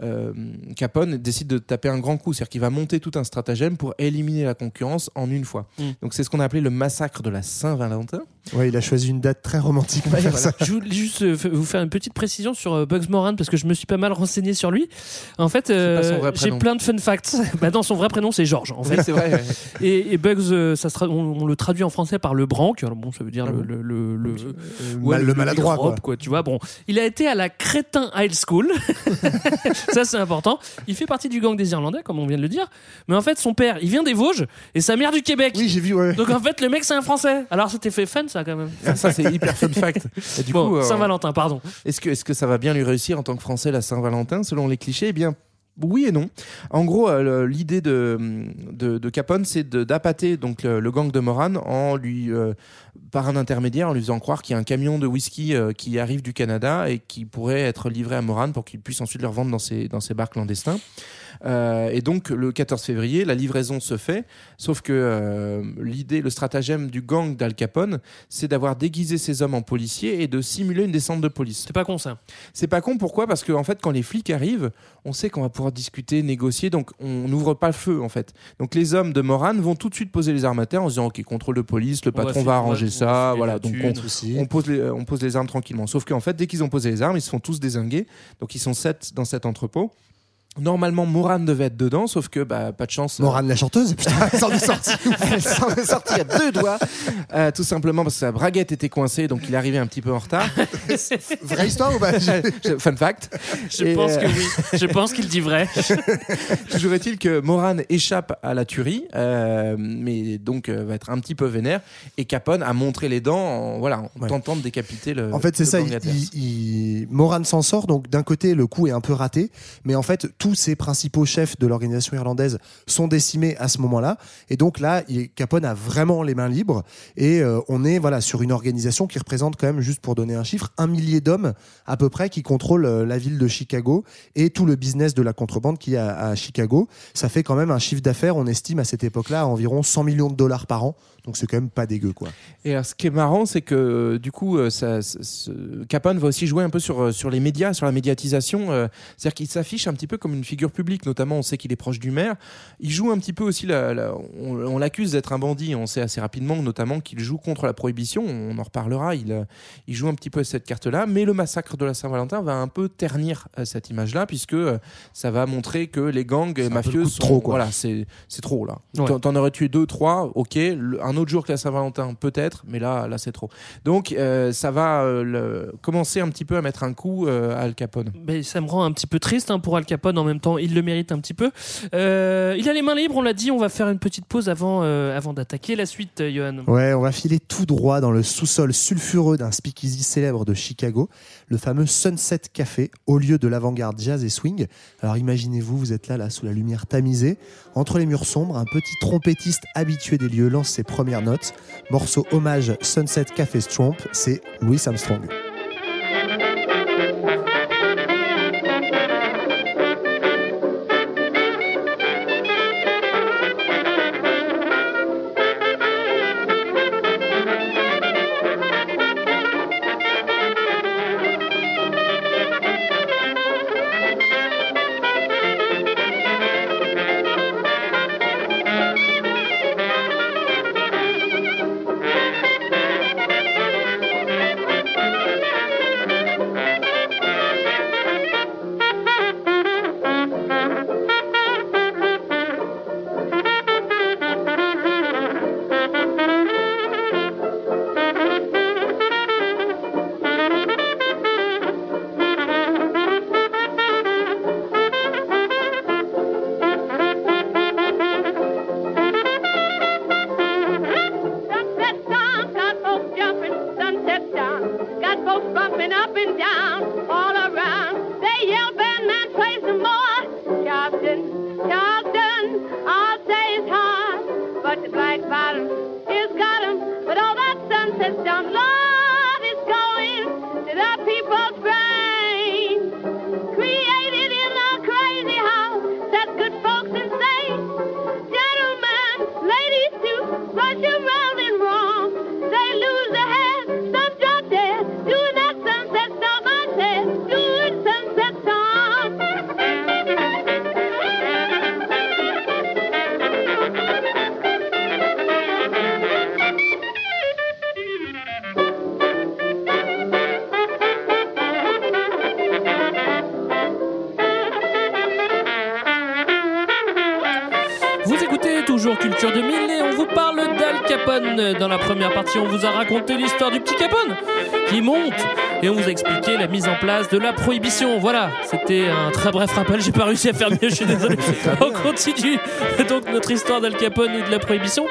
euh, Capone décide de taper un grand coup. C'est-à-dire qu'il va monter tout un stratagème pour éliminer la concurrence en une fois. Mm. Donc c'est ce qu'on a appelé le massacre de la Saint-Valentin. Ouais, il a choisi une date très romantique pour Ouais, faire voilà. ça. Je voulais juste euh, vous faire une petite précision sur euh, Bugs Moran parce que je me suis pas mal renseigné sur lui. En fait, euh, j'ai plein de fun facts. bah non, son vrai prénom c'est Georges en Oui, fait. c'est vrai. ouais. Et, et Bugs, euh, ça sera, on, on le traduit en français par le branque. Alors bon, ça veut dire Ah le, bon le, le, le- ouais, mal- le maladroit, quoi. Tu vois, bon, il a été à la Crétin High School. ça, c'est important. Il fait partie du gang des Irlandais, comme on vient de le dire. Mais en fait, son père, il vient des Vosges et sa mère du Québec. Oui, j'ai vu, ouais. Donc en fait, le mec, c'est un Français. Alors c'était fait fun, ça, quand même. Ah, ça, c'est hyper fun fact. Et du bon, coup, euh, Saint-Valentin, pardon. Est-ce que, est que ça va bien lui réussir en tant que Français la Saint-Valentin selon les clichés? Eh bien, oui et non. En gros, euh, l'idée de, de, de Capone, c'est d'appâter donc le, le gang de Moran en lui, euh, par un intermédiaire, en lui faisant croire qu'il y a un camion de whisky euh, qui arrive du Canada et qui pourrait être livré à Moran pour qu'il puisse ensuite le revendre dans ses, dans ses bars clandestins. Et donc le 14 février, la livraison se fait, sauf que l'idée, le stratagème du gang d'Al Capone, c'est d'avoir déguisé ces hommes en policiers et de simuler une descente de police. C'est pas con, ça. C'est pas con, pourquoi? Parce qu'en en fait, quand les flics arrivent, on sait qu'on va pouvoir discuter, négocier. Donc on n'ouvre pas le feu en fait. Donc les hommes de Moran vont tout de suite poser les armes à terre en se disant ok contrôle de police, le On patron va arranger on ça, voilà. Donc on pose les, on pose les armes tranquillement. Sauf qu'en fait dès qu'ils ont posé les armes, ils se font tous désinguer. Donc ils sont sept dans cet entrepôt. Normalement, Moran devait être dedans, sauf que bah, pas de chance. Moran la chanteuse, putain, elle s'en est sortie. Elle s'en est sortie à deux doigts, Euh, tout simplement parce que sa braguette était coincée, donc il est arrivé un petit peu en retard. Vraie histoire ou pas? Fun fact. Je Et, pense euh, que oui. Je pense qu'il dit vrai. Toujours est-il que Moran échappe à la tuerie, euh, mais donc euh, va être un petit peu vénère. Et Capone a montré les dents en, voilà, en Ouais. tentant de décapiter le. En fait, c'est ça. Il, adverse. il- il- Moran s'en sort. Donc, d'un côté, le coup est un peu raté, mais en fait, tous ses principaux chefs de l'organisation irlandaise sont décimés à ce moment-là. Et donc là, Capone a vraiment les mains libres. Et euh, on est voilà sur une organisation qui représente quand même, juste pour donner un chiffre, un millier d'hommes à peu près qui contrôlent euh, la ville de Chicago et tout le business de la contrebande qui à, à Chicago. Ça fait quand même un chiffre d'affaires, on estime à cette époque-là, à environ 100 millions de dollars par an. Donc c'est quand même pas dégueu, quoi. Et alors, ce qui est marrant, c'est que euh, du coup, euh, ça, Capone va aussi jouer un peu sur, euh, sur les médias, sur la médiatisation. euh, C'est-à-dire qu'il s'affiche un petit peu comme une figure publique, notamment on sait qu'il est proche du maire. Il joue un petit peu aussi, la, la- on, on l'accuse d'être un bandit. On sait assez rapidement, notamment, qu'il joue contre la prohibition. On en reparlera. Il, il joue un petit peu cette carte-là. Mais le massacre de la Saint-Valentin va un peu ternir cette image-là, puisque ça va montrer que les gangs de sont. trop, quoi. Voilà, c'est c'est trop là. Ouais. T'en- T'en aurais tué deux, trois, ok. Le- un autre jour que la Saint-Valentin, peut-être, mais là, là c'est trop. Donc euh, ça va euh, le- commencer un petit peu à mettre un coup euh, à Al Capone. Ben, ça me rend un petit peu triste hein, pour Al Capone. En même temps, il le mérite un petit peu. Euh, il a les mains libres, on l'a dit. On va faire une petite pause avant, euh, avant d'attaquer la suite, euh, Johan. Ouais, on va filer tout droit dans le sous-sol sulfureux d'un speakeasy célèbre de Chicago, le fameux Sunset Café, au lieu de l'avant-garde jazz et swing. Alors imaginez-vous, vous êtes là, là, sous la lumière tamisée, entre les murs sombres, un petit trompettiste habitué des lieux lance ses premières notes. Morceau hommage Sunset Café Stromp, c'est Louis Armstrong. Capone. Dans la première partie, on vous a raconté l'histoire du petit Capone qui monte et on vous a expliqué la mise en place de la prohibition. Voilà, c'était un très bref rappel. J'ai pas réussi à faire mieux, je suis désolé. On continue donc notre histoire d'Al Capone et de la prohibition.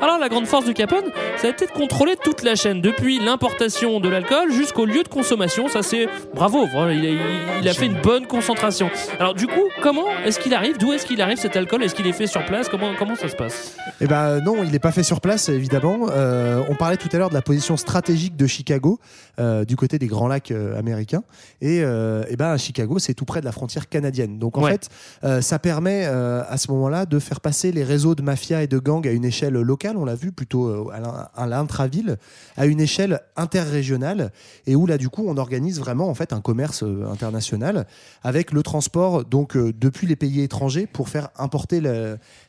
Alors, la grande force de Capone, ça a été de contrôler toute la chaîne, depuis l'importation de l'alcool jusqu'au lieu de consommation. Ça, c'est bravo. Voilà, il, a, il- il a fait une bonne concentration. Alors, du coup, comment est-ce qu'il arrive? D'où est-ce qu'il arrive cet alcool? Est-ce qu'il est fait sur place? Comment, comment ça se passe? Eh ben non, il n'est pas fait sur place, évidemment. Euh, on parlait tout à l'heure de la position stratégique de Chicago, euh, du côté des grands lacs euh, américains. Et, et ben Chicago, c'est tout près de la frontière canadienne. Donc en Ouais. fait, ça permet à ce moment-là de faire passer les réseaux de mafia et de gangs à une échelle locale, on l'a vu plutôt à à l'intra-ville, à une échelle interrégionale, et où là du coup on organise vraiment en fait un commerce euh, international avec le transport donc euh, depuis les pays étrangers pour faire importer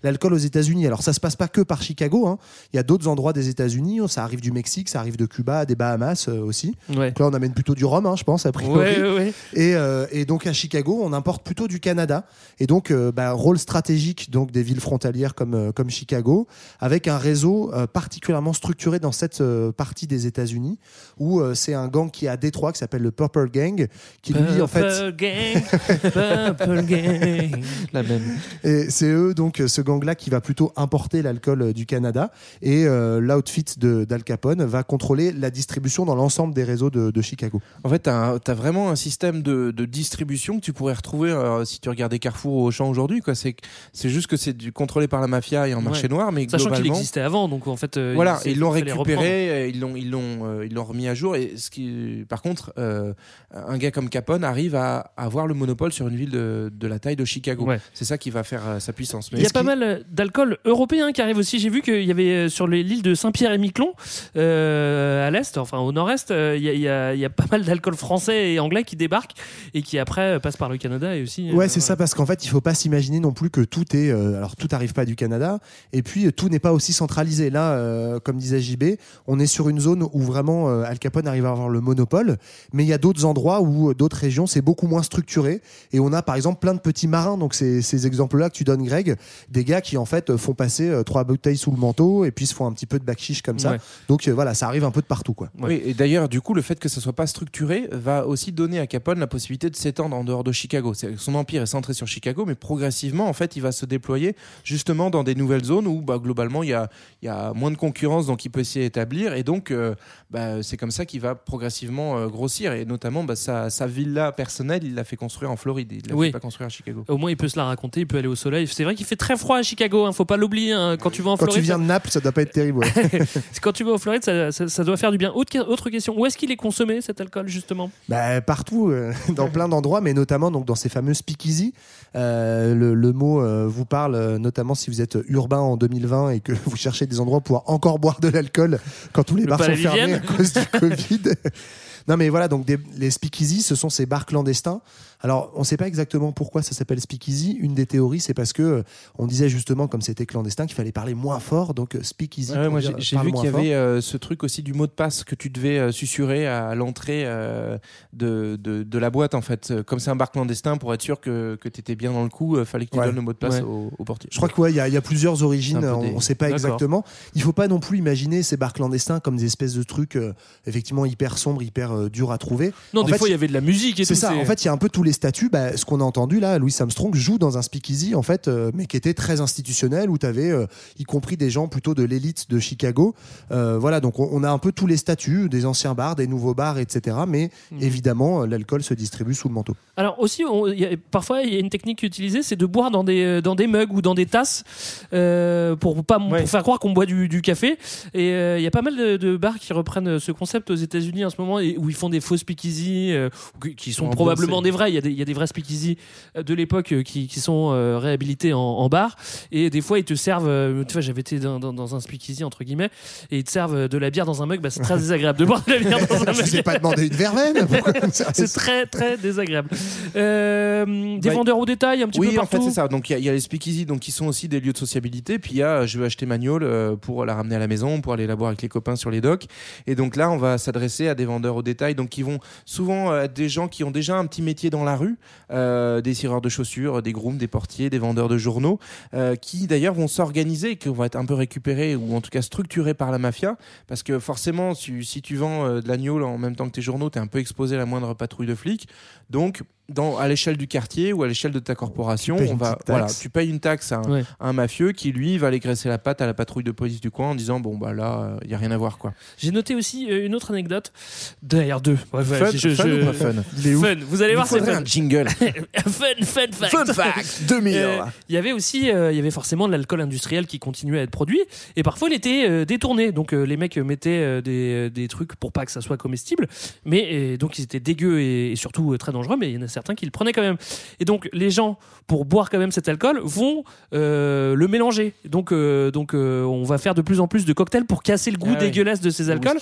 l'alcool aux États-Unis. Alors ça se passe pas que par Chicago, hein. il y a d'autres endroits des États-Unis, ça arrive du Mexique, ça arrive de Cuba, des Bahamas euh, aussi. Ouais. Donc là on amène plutôt du rhum, hein, je pense a priori. Ouais. Et, euh, et donc à Chicago, on importe plutôt du Canada. Et donc, euh, bah, rôle stratégique donc des villes frontalières comme, comme Chicago, avec un réseau euh, particulièrement structuré dans cette euh, partie des États-Unis, où euh, c'est un gang qui est à Détroit qui s'appelle le Purple Gang, qui lui en fait. Purple Gang, Purple Gang. La même. Et c'est eux, donc, ce gang-là qui va plutôt importer l'alcool euh, du Canada. Et euh, l'outfit de- d'Al Capone va contrôler la distribution dans l'ensemble des réseaux de, de Chicago. En fait, tu as, vraiment un système de, de distribution que tu pourrais retrouver euh, si tu regardais Carrefour ou Auchan aujourd'hui. quoi. C'est c'est juste que c'est du- contrôlé par la mafia et en marché Ouais. noir, mais Sachant qu'il existait avant, donc en fait. euh, voilà, il- ils l'ont récupéré, euh, ils l'ont, ils l'ont, euh, ils l'ont remis à jour. Et ce qui, par contre, euh, un gars comme Capone arrive à avoir le monopole sur une ville de, de la taille de Chicago. Ouais. C'est ça qui va faire sa puissance. Mais Il y a pas mal d'alcool européen qui arrive aussi. J'ai vu qu'il y avait sur l'île de Saint-Pierre et Miquelon, euh, à l'est, enfin au nord-est, il y, a- il y a- il y a pas mal d'alcool français et anglais qui débarquent et qui après passent par le Canada et aussi. euh, Ouais, c'est ça, parce qu'en fait, il faut pas s'imaginer non plus que tout est. euh, alors, tout arrive pas du Canada, et puis tout n'est pas aussi centralisé. Là, euh, comme disait JB, on est sur une zone où vraiment euh, Al Capone arrive à avoir le monopole, mais il y a d'autres endroits où euh, d'autres régions, c'est beaucoup moins structuré, et on a par exemple plein de petits marins. Donc, ces, ces exemples-là que tu donnes, Greg, des gars qui en fait euh, font passer euh, trois bouteilles sous le manteau, et puis se font un petit peu de backchiche comme ça. Ouais. Donc, euh, voilà, ça arrive un peu de partout, quoi. Oui, et d'ailleurs, du coup, le fait que ça soit pas structuré va aussi donner à Capone la possibilité de s'étendre en dehors de Chicago. Son empire est centré sur Chicago, mais progressivement, en fait, il va se déployer justement dans des nouvelles zones où, bah, globalement, il y a, il y a moins de concurrence, donc il peut s'y établir. Et donc, euh, bah, c'est comme ça qu'il va progressivement euh, grossir. Et notamment, bah, sa, sa villa personnelle, il l'a fait construire en Floride. Il l'a Oui. fait pas construire à Chicago. Au moins, il peut se la raconter, il peut aller au soleil. C'est vrai qu'il fait très froid à Chicago, hein, faut pas l'oublier. hein. Quand tu vas en Quand Floride, tu viens de Naples, ça doit pas être terrible. ouais. quand tu vas en Floride, ça, ça- ça doit faire du bien. Autre, autre question, où est-ce qu'il est consommé cet alcool justement? Bah, partout, euh, dans plein d'endroits, mais notamment donc, dans ces fameux speakeasy. Euh, le, le mot euh, vous parle, euh, notamment si vous êtes urbain en 2020 et que vous cherchez des endroits pour pouvoir encore boire de l'alcool quand tous les Le bars sont fermés à cause du Covid. non, mais voilà, donc les speakeasy, ce sont ces bars clandestins. Alors, on ne sait pas exactement pourquoi ça s'appelle speakeasy. Une des théories, c'est parce que euh, on disait justement, comme c'était clandestin, qu'il fallait parler moins fort. Donc, euh, speakeasy. Ouais, pour moi, j'ai parle vu qu'il y avait euh, ce truc aussi du mot de passe que tu devais euh, susurrer à l'entrée euh, de, de, de la boîte en fait. Euh, Comme c'est un bar clandestin, pour être sûr que, que tu étais bien dans le coup, euh, fallait que tu Ouais. donnes le mot de passe Ouais. au, au portier. Je crois qu'il y, a- il y a plusieurs origines, C'est on ne sait pas exactement. Il faut pas non plus imaginer ces bars clandestins comme des espèces de trucs euh, effectivement hyper sombres, hyper euh, durs à trouver. Non, En des fait, fois, il y avait de la musique et C'est tout. ça, en fait, il y a un peu tous les statuts. Bah, ce qu'on a entendu là, Louis Armstrong joue dans un speakeasy, en fait, euh, mais qui était très institutionnel, où tu avais y compris des gens plutôt de l'élite de Chicago. Euh, voilà, donc on, on a un peu tous les statuts, des anciens bars, des nouveaux bars, etc. Mais Mhm. évidemment, euh, l'alcool se distribue sous le manteau. Alors aussi, on- il y a- parfois il y a une technique utilisée, c'est de boire dans des euh, dans des mugs ou dans des tasses euh, pour pas pour faire croire qu'on boit du, du café. Et euh, il y a pas mal de, de bars qui reprennent ce concept aux États-Unis en ce moment et où ils font des faux speakeasy euh, qui- sont probablement des vrais. Il y a des y a des vrais speakeasy euh, de l'époque euh, qui, qui sont euh, réhabilités en, en bar et des fois ils te servent. euh, tu vois, j'avais été dans, dans, dans un speakeasy entre guillemets et ils te servent de la bière dans un mug. Bah, c'est très désagréable de boire de la bière dans un Je mug. vous ai pas demandé une verveine. C'est très très désagréable. Euh, des Bah, vendeurs au détail un petit oui, peu en partout. fait, c'est ça. Donc, il y, a- il y a les speakeasy, donc qui sont aussi des lieux de sociabilité. Puis il y a, je veux acheter ma gnôle euh, pour la ramener à la maison, pour aller la boire avec les copains sur les docks. Et donc là, on va s'adresser à des vendeurs au détail, donc qui vont souvent être des gens qui ont déjà un petit métier dans la rue, euh, des cireurs de chaussures, des grooms, des portiers, des vendeurs de journaux, euh, qui d'ailleurs vont s'organiser, qui vont être un peu récupérés ou en tout cas structurés par la mafia, parce que forcément, si, tu vends euh, de la gnôle en même temps que tes journaux, tu es un peu exposé à la moindre patrouille de flics. Donc dans, à l'échelle du quartier ou à l'échelle de ta corporation, Tu payes on une va, voilà, tu payes une taxe à un, Ouais. à un mafieux qui lui va aller graisser la patte à la patrouille de police du coin en disant bon bah là il y a rien à voir quoi. J'ai noté aussi euh, une autre anecdote. D'ailleurs, deux. Fun- je- fun je- ou pas fun Il est où Fun. Vous allez Il voir, c'est fun. un jingle. fun, fun fact. Fun fact 2000. Euh, Il y avait aussi, euh, il y avait forcément de l'alcool industriel qui continuait à être produit et parfois il était euh, détourné. Donc euh, les mecs mettaient euh, des, des trucs pour pas que ça soit comestible, mais euh, donc ils étaient dégueux et, et surtout euh, très dangereux. Mais il y en a certains qui le prenaient quand même. Et donc les gens, pour boire quand même cet alcool, vont euh, le mélanger. Donc euh, donc euh, on va faire de plus en plus de cocktails pour casser le goût Ah dégueulasse de ces alcools.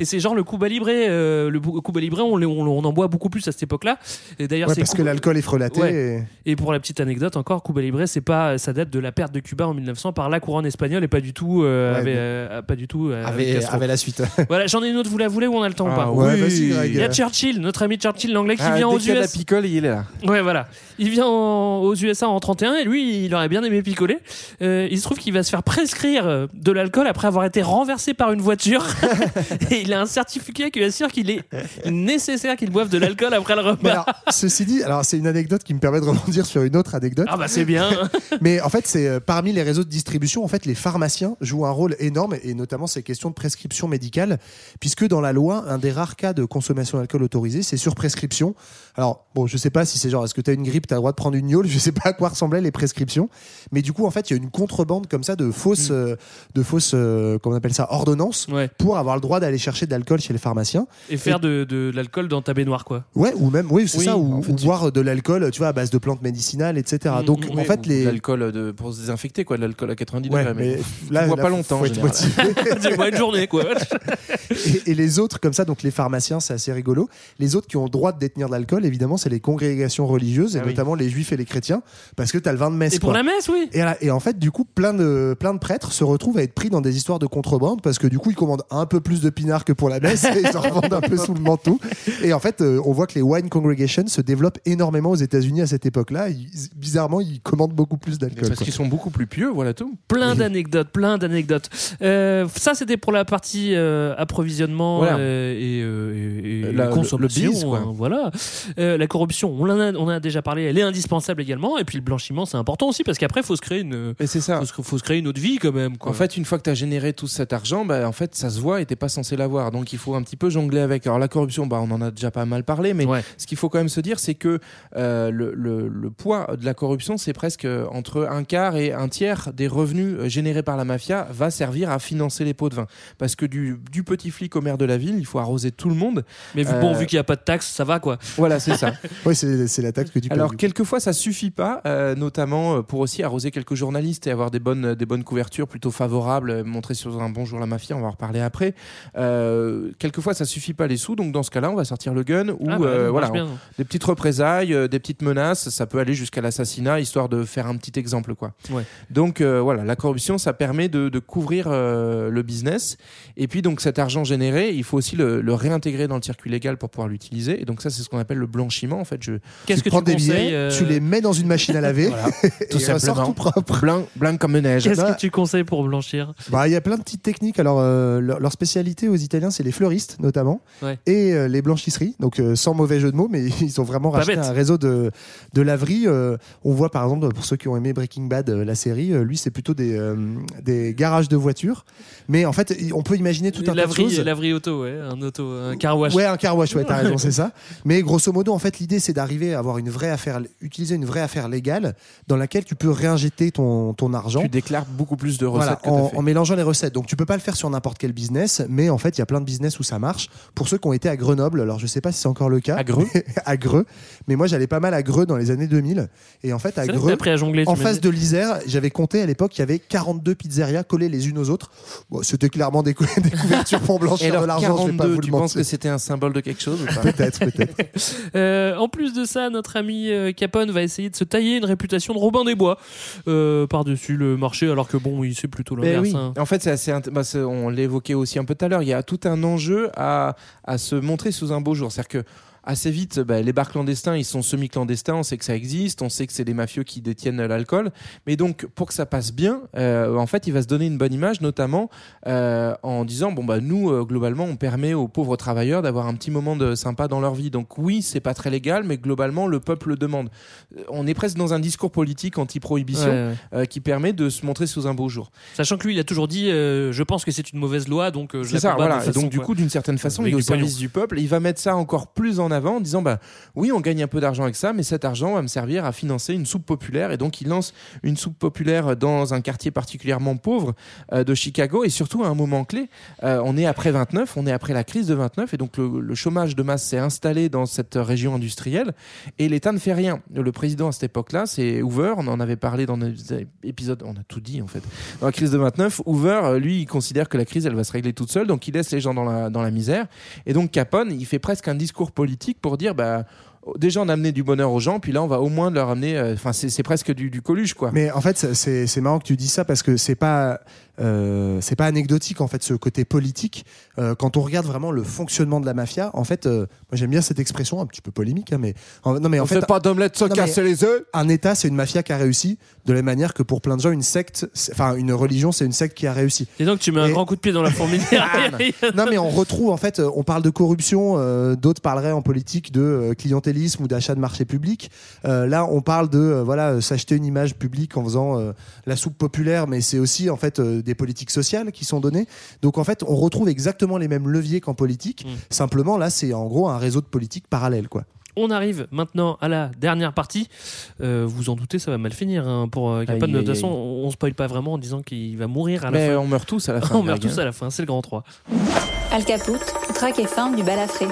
Et c'est genre le Cuba Libre, euh, le Cuba Libre, on, on, on en boit beaucoup plus à cette époque-là. Et d'ailleurs, Ouais, parce que l'alcool est frelaté. Ouais. et- et pour la petite anecdote encore, Cuba Libre, c'est pas, ça date de la perte de Cuba en 1900 par la couronne espagnole et pas du tout, euh, Ouais, euh, pas du tout Avait, avait la suite. Voilà, j'en ai une autre. Vous la voulez ou on a le temps ou Ah pas Ouais, oui. Il y a Churchill, notre ami Churchill, l'anglais, qui Ah, vient aux qu'il y a de la US. Picole, il est là. Ouais, voilà. Il vient en- aux USA en 31 et lui, il aurait bien aimé picoler. Euh, il se trouve qu'il va se faire prescrire euh, de l'alcool après avoir été renversé par une voiture. et il a un certificat qui assure qu'il est nécessaire qu'il boive de l'alcool après le Mais repas. alors, ceci dit, alors c'est une anecdote qui me permet de rebondir sur une autre anecdote. Ah bah c'est bien. Mais en fait, c'est euh, parmi les réseaux de distribution, en fait, les pharmaciens jouent un rôle énorme et notamment ces questions de prescription médicale, puisque dans la loi, un des rares cas de consommation d'alcool autorisé, c'est sur prescription. Alors, bon, je sais pas si c'est genre, est-ce que tu as une grippe, tu as le droit de prendre une gnôle, je sais pas à quoi ressemblaient les prescriptions, mais du coup, en fait, il y a une contrebande comme ça de fausses, euh, de fausses, euh, comment on appelle ça, ordonnances Ouais. pour avoir le droit d'aller chercher de l'alcool chez les pharmaciens. Et faire de, de l'alcool dans ta baignoire, quoi. Ouais, ou même, oui, c'est Oui, ça, ou, en fait, ou tu- boire de l'alcool, tu vois, à base de plantes médicinales, etc. Mm, Donc, mm, en fait, les. de l'alcool de- pour se désinfecter quoi, de l'alcool à 90 Ouais, degrés. mais tu là, pas longtemps. faut en être général. motivé. Dis-moi une journée, quoi. et, et les autres, comme ça, donc les pharmaciens, c'est assez rigolo. Les autres qui ont le droit de détenir de l'alcool, évidemment, c'est les congrégations religieuses, et Ah oui. notamment les juifs et les chrétiens, parce que tu as le vin de messe. Et pour quoi. la messe, oui. Et, en fait, du coup, plein de, plein de prêtres se retrouvent à être pris dans des histoires de contrebande parce que du coup, ils commandent un peu plus de pinard que pour la messe et ils en revendent un peu sous le manteau. Et en fait, euh, on voit que les wine congregations se développent énormément aux États-Unis à cette époque-là. Bizarrement, ils commandent beaucoup plus d'alcool. Parce qu'ils sont beaucoup plus pieux, voilà tout. Plein d'anecdotes, plein d'anecdotes. Euh, ça, c'était pour la partie euh, approvisionnement Voilà. euh, et, euh, et- et La- le- consommation. le quoi. hein, voilà. Euh, la corruption, on en, a, on en a déjà parlé, elle est indispensable également. Et puis le blanchiment, c'est important aussi parce qu'après, il faut se créer une. Et c'est ça. Faut se, faut se créer une autre vie quand même. Quoi. En fait, une fois que tu as généré tout cet argent, bah, en fait, ça se voit et t'es pas censé l'avoir. Donc, il faut un petit peu jongler avec. Alors, la corruption, bah, on en a déjà pas mal parlé, mais Ouais. ce qu'il faut quand même se dire, c'est que euh, le, le- le poids de la corruption, c'est presque euh, entre un quart et un tiers des revenus euh, générés par la mafia va servir à financer les pots de vin. Parce que du, du petit flic au maire de la ville, il faut arroser tout le monde. Mais bon, vu qu'il n'y a pas de taxes, ça va quoi. Voilà, c'est ça. Oui, c'est la taxe que tu payes. Alors quelquefois ça suffit pas, euh, notamment euh, pour aussi arroser quelques journalistes et avoir des bonnes des bonnes couvertures plutôt favorables, euh, montrer sur un bonjour la mafia, on va en reparler après. Euh, quelquefois ça suffit pas les sous, donc dans ce cas-là on va sortir le gun ou Ah bah, euh, voilà on- des petites représailles, euh, des petites menaces, ça peut aller jusqu'à l'assassinat histoire de faire un petit exemple quoi. Ouais. Donc euh, voilà la corruption ça permet de, de couvrir euh, le business et puis donc cet argent généré il faut aussi le, le réintégrer dans le circuit légal pour pouvoir l'utiliser et donc ça c'est ce qu'on appelle le blanchiment en fait je Qu'est-ce que prends tu des conseilles billets, euh, tu les mets dans une machine à laver, Voilà, et tout ressort simplement. tout propre. blanc blanc comme neige. Qu'est-ce Bah, que tu conseilles pour blanchir Bah, il y a plein de petites techniques. Alors, euh, leur, leur spécialité aux Italiens, c'est les fleuristes, notamment, Ouais. et euh, les blanchisseries. Donc, euh, sans mauvais jeu de mots, mais ils ont vraiment Pas racheté bête. un réseau de, de laverie. Euh, on voit, par exemple, pour ceux qui ont aimé Breaking Bad, euh, la série, euh, lui, c'est plutôt des, euh, des garages de voitures. Mais en fait, on peut imaginer tout un tas de laverie, choses. laverie auto, ouais, un auto, un car wash. Ouais, un car wash, ouais, t'as raison, c'est ça. Mais grosso modo, en fait, l'idée, c'est d'arriver à avoir une vraie affaire, utiliser une vraie affaire légale dans laquelle tu peux réinjecter ton, ton argent. Tu déclares beaucoup plus de recettes Voilà, que t'as en, fait. en mélangeant les recettes. Donc tu peux pas le faire sur n'importe quel business, mais en fait il y a plein de business où ça marche. Pour ceux qui ont été à Grenoble, alors je sais pas si c'est encore le cas. À Greux à Greux, mais moi j'allais pas mal à Greux dans les années 2000. Et en fait à Greux, à jongler. en face de l'Isère, j'avais compté à l'époque, il y avait 42 pizzerias collées les unes aux autres. Bon, C'était clairement des, cou- des couvertures pour Et blanchir alors de l'argent, je vais pas 42, vous tu penses que c'était un symbole de quelque chose Peut-être, peut-être. Euh, en plus de ça, notre ami euh, Capone va essayer de se tailler une réputation de Robin des Bois euh, par-dessus le marché, alors que bon, il c'est plutôt Mais l'inverse. oui. hein. En fait, c'est assez. bah, on l'évoquait aussi un peu tout à l'heure. Il y a tout un enjeu à, à se montrer sous un beau jour. C'est-à-dire que assez vite, bah, les bars clandestins, ils sont semi-clandestins, on sait que ça existe, on sait que c'est des mafieux qui détiennent l'alcool. Mais donc, pour que ça passe bien, euh, en fait, il va se donner une bonne image, notamment euh, en disant, bon, bah, nous, euh, globalement, on permet aux pauvres travailleurs d'avoir un petit moment de sympa dans leur vie. Donc oui, c'est pas très légal, mais globalement, le peuple le demande. On est presque dans un discours politique anti-prohibition Ouais, ouais. qui permet de se montrer sous un beau jour. Sachant que lui, il a toujours dit Je pense que c'est une mauvaise loi, donc je la ça, voilà. Et donc, du coup, d'une certaine façon, Avec il est au service du peuple. Et il va mettre ça encore plus en avant en disant bah, oui, on gagne un peu d'argent avec ça, mais cet argent va me servir à financer une soupe populaire. Et donc, il lance une soupe populaire dans un quartier particulièrement pauvre euh, de Chicago. Et surtout, à un moment clé, euh, on est après 29, on est après la crise de 29. Et donc, le, chômage de masse s'est installé dans cette région industrielle. Et l'État ne fait rien. Le président à cette époque-là, c'est Hoover. On en avait parlé dans des épisodes. On a tout dit, en fait. Dans la crise de 29, Hoover, euh, lui, il considère que la crise, elle va se régler toute seule. Donc, il laisse les gens dans la misère. Et donc, Capone, il fait presque un discours politique pour dire, bah, déjà, on a amené du bonheur aux gens, puis là, on va au moins leur amener. euh, Enfin, c'est presque du, coluche, quoi. Mais en fait, c'est marrant que tu dis ça parce que c'est pas euh, c'est pas anecdotique en fait ce côté politique. Euh, quand on regarde vraiment le fonctionnement de la mafia, en fait, euh, moi j'aime bien cette expression un petit peu polémique, hein, mais en, non mais en on fait fait pas d'omelette sans casser les œufs. Un État, c'est une mafia qui a réussi, de la manière que pour plein de gens, une secte, enfin une religion, c'est une secte qui a réussi. Et donc, tu mets un Et- grand coup de pied dans la fourmilière. non mais on retrouve en fait, on parle de corruption, euh, d'autres parleraient en politique de clientélisme ou d'achat de marché public. Euh, là, on parle de euh, voilà s'acheter une image publique en faisant euh, la soupe populaire, mais c'est aussi en fait euh, des politiques sociales qui sont données. Donc en fait, on retrouve exactement les mêmes leviers qu'en politique. Simplement là, c'est en gros un réseau de politique parallèle quoi. On arrive maintenant à la dernière partie. Euh, vous en doutez, ça va mal finir hein, pour euh, Capone. Aïe, De aïe, toute façon, aïe. on, spoil pas vraiment en disant qu'il va mourir à la Mais fin. on meurt tous à la fin. on meurt tous hein. à la fin, c'est le grand 3. Al Caput, traque et fin du balafré.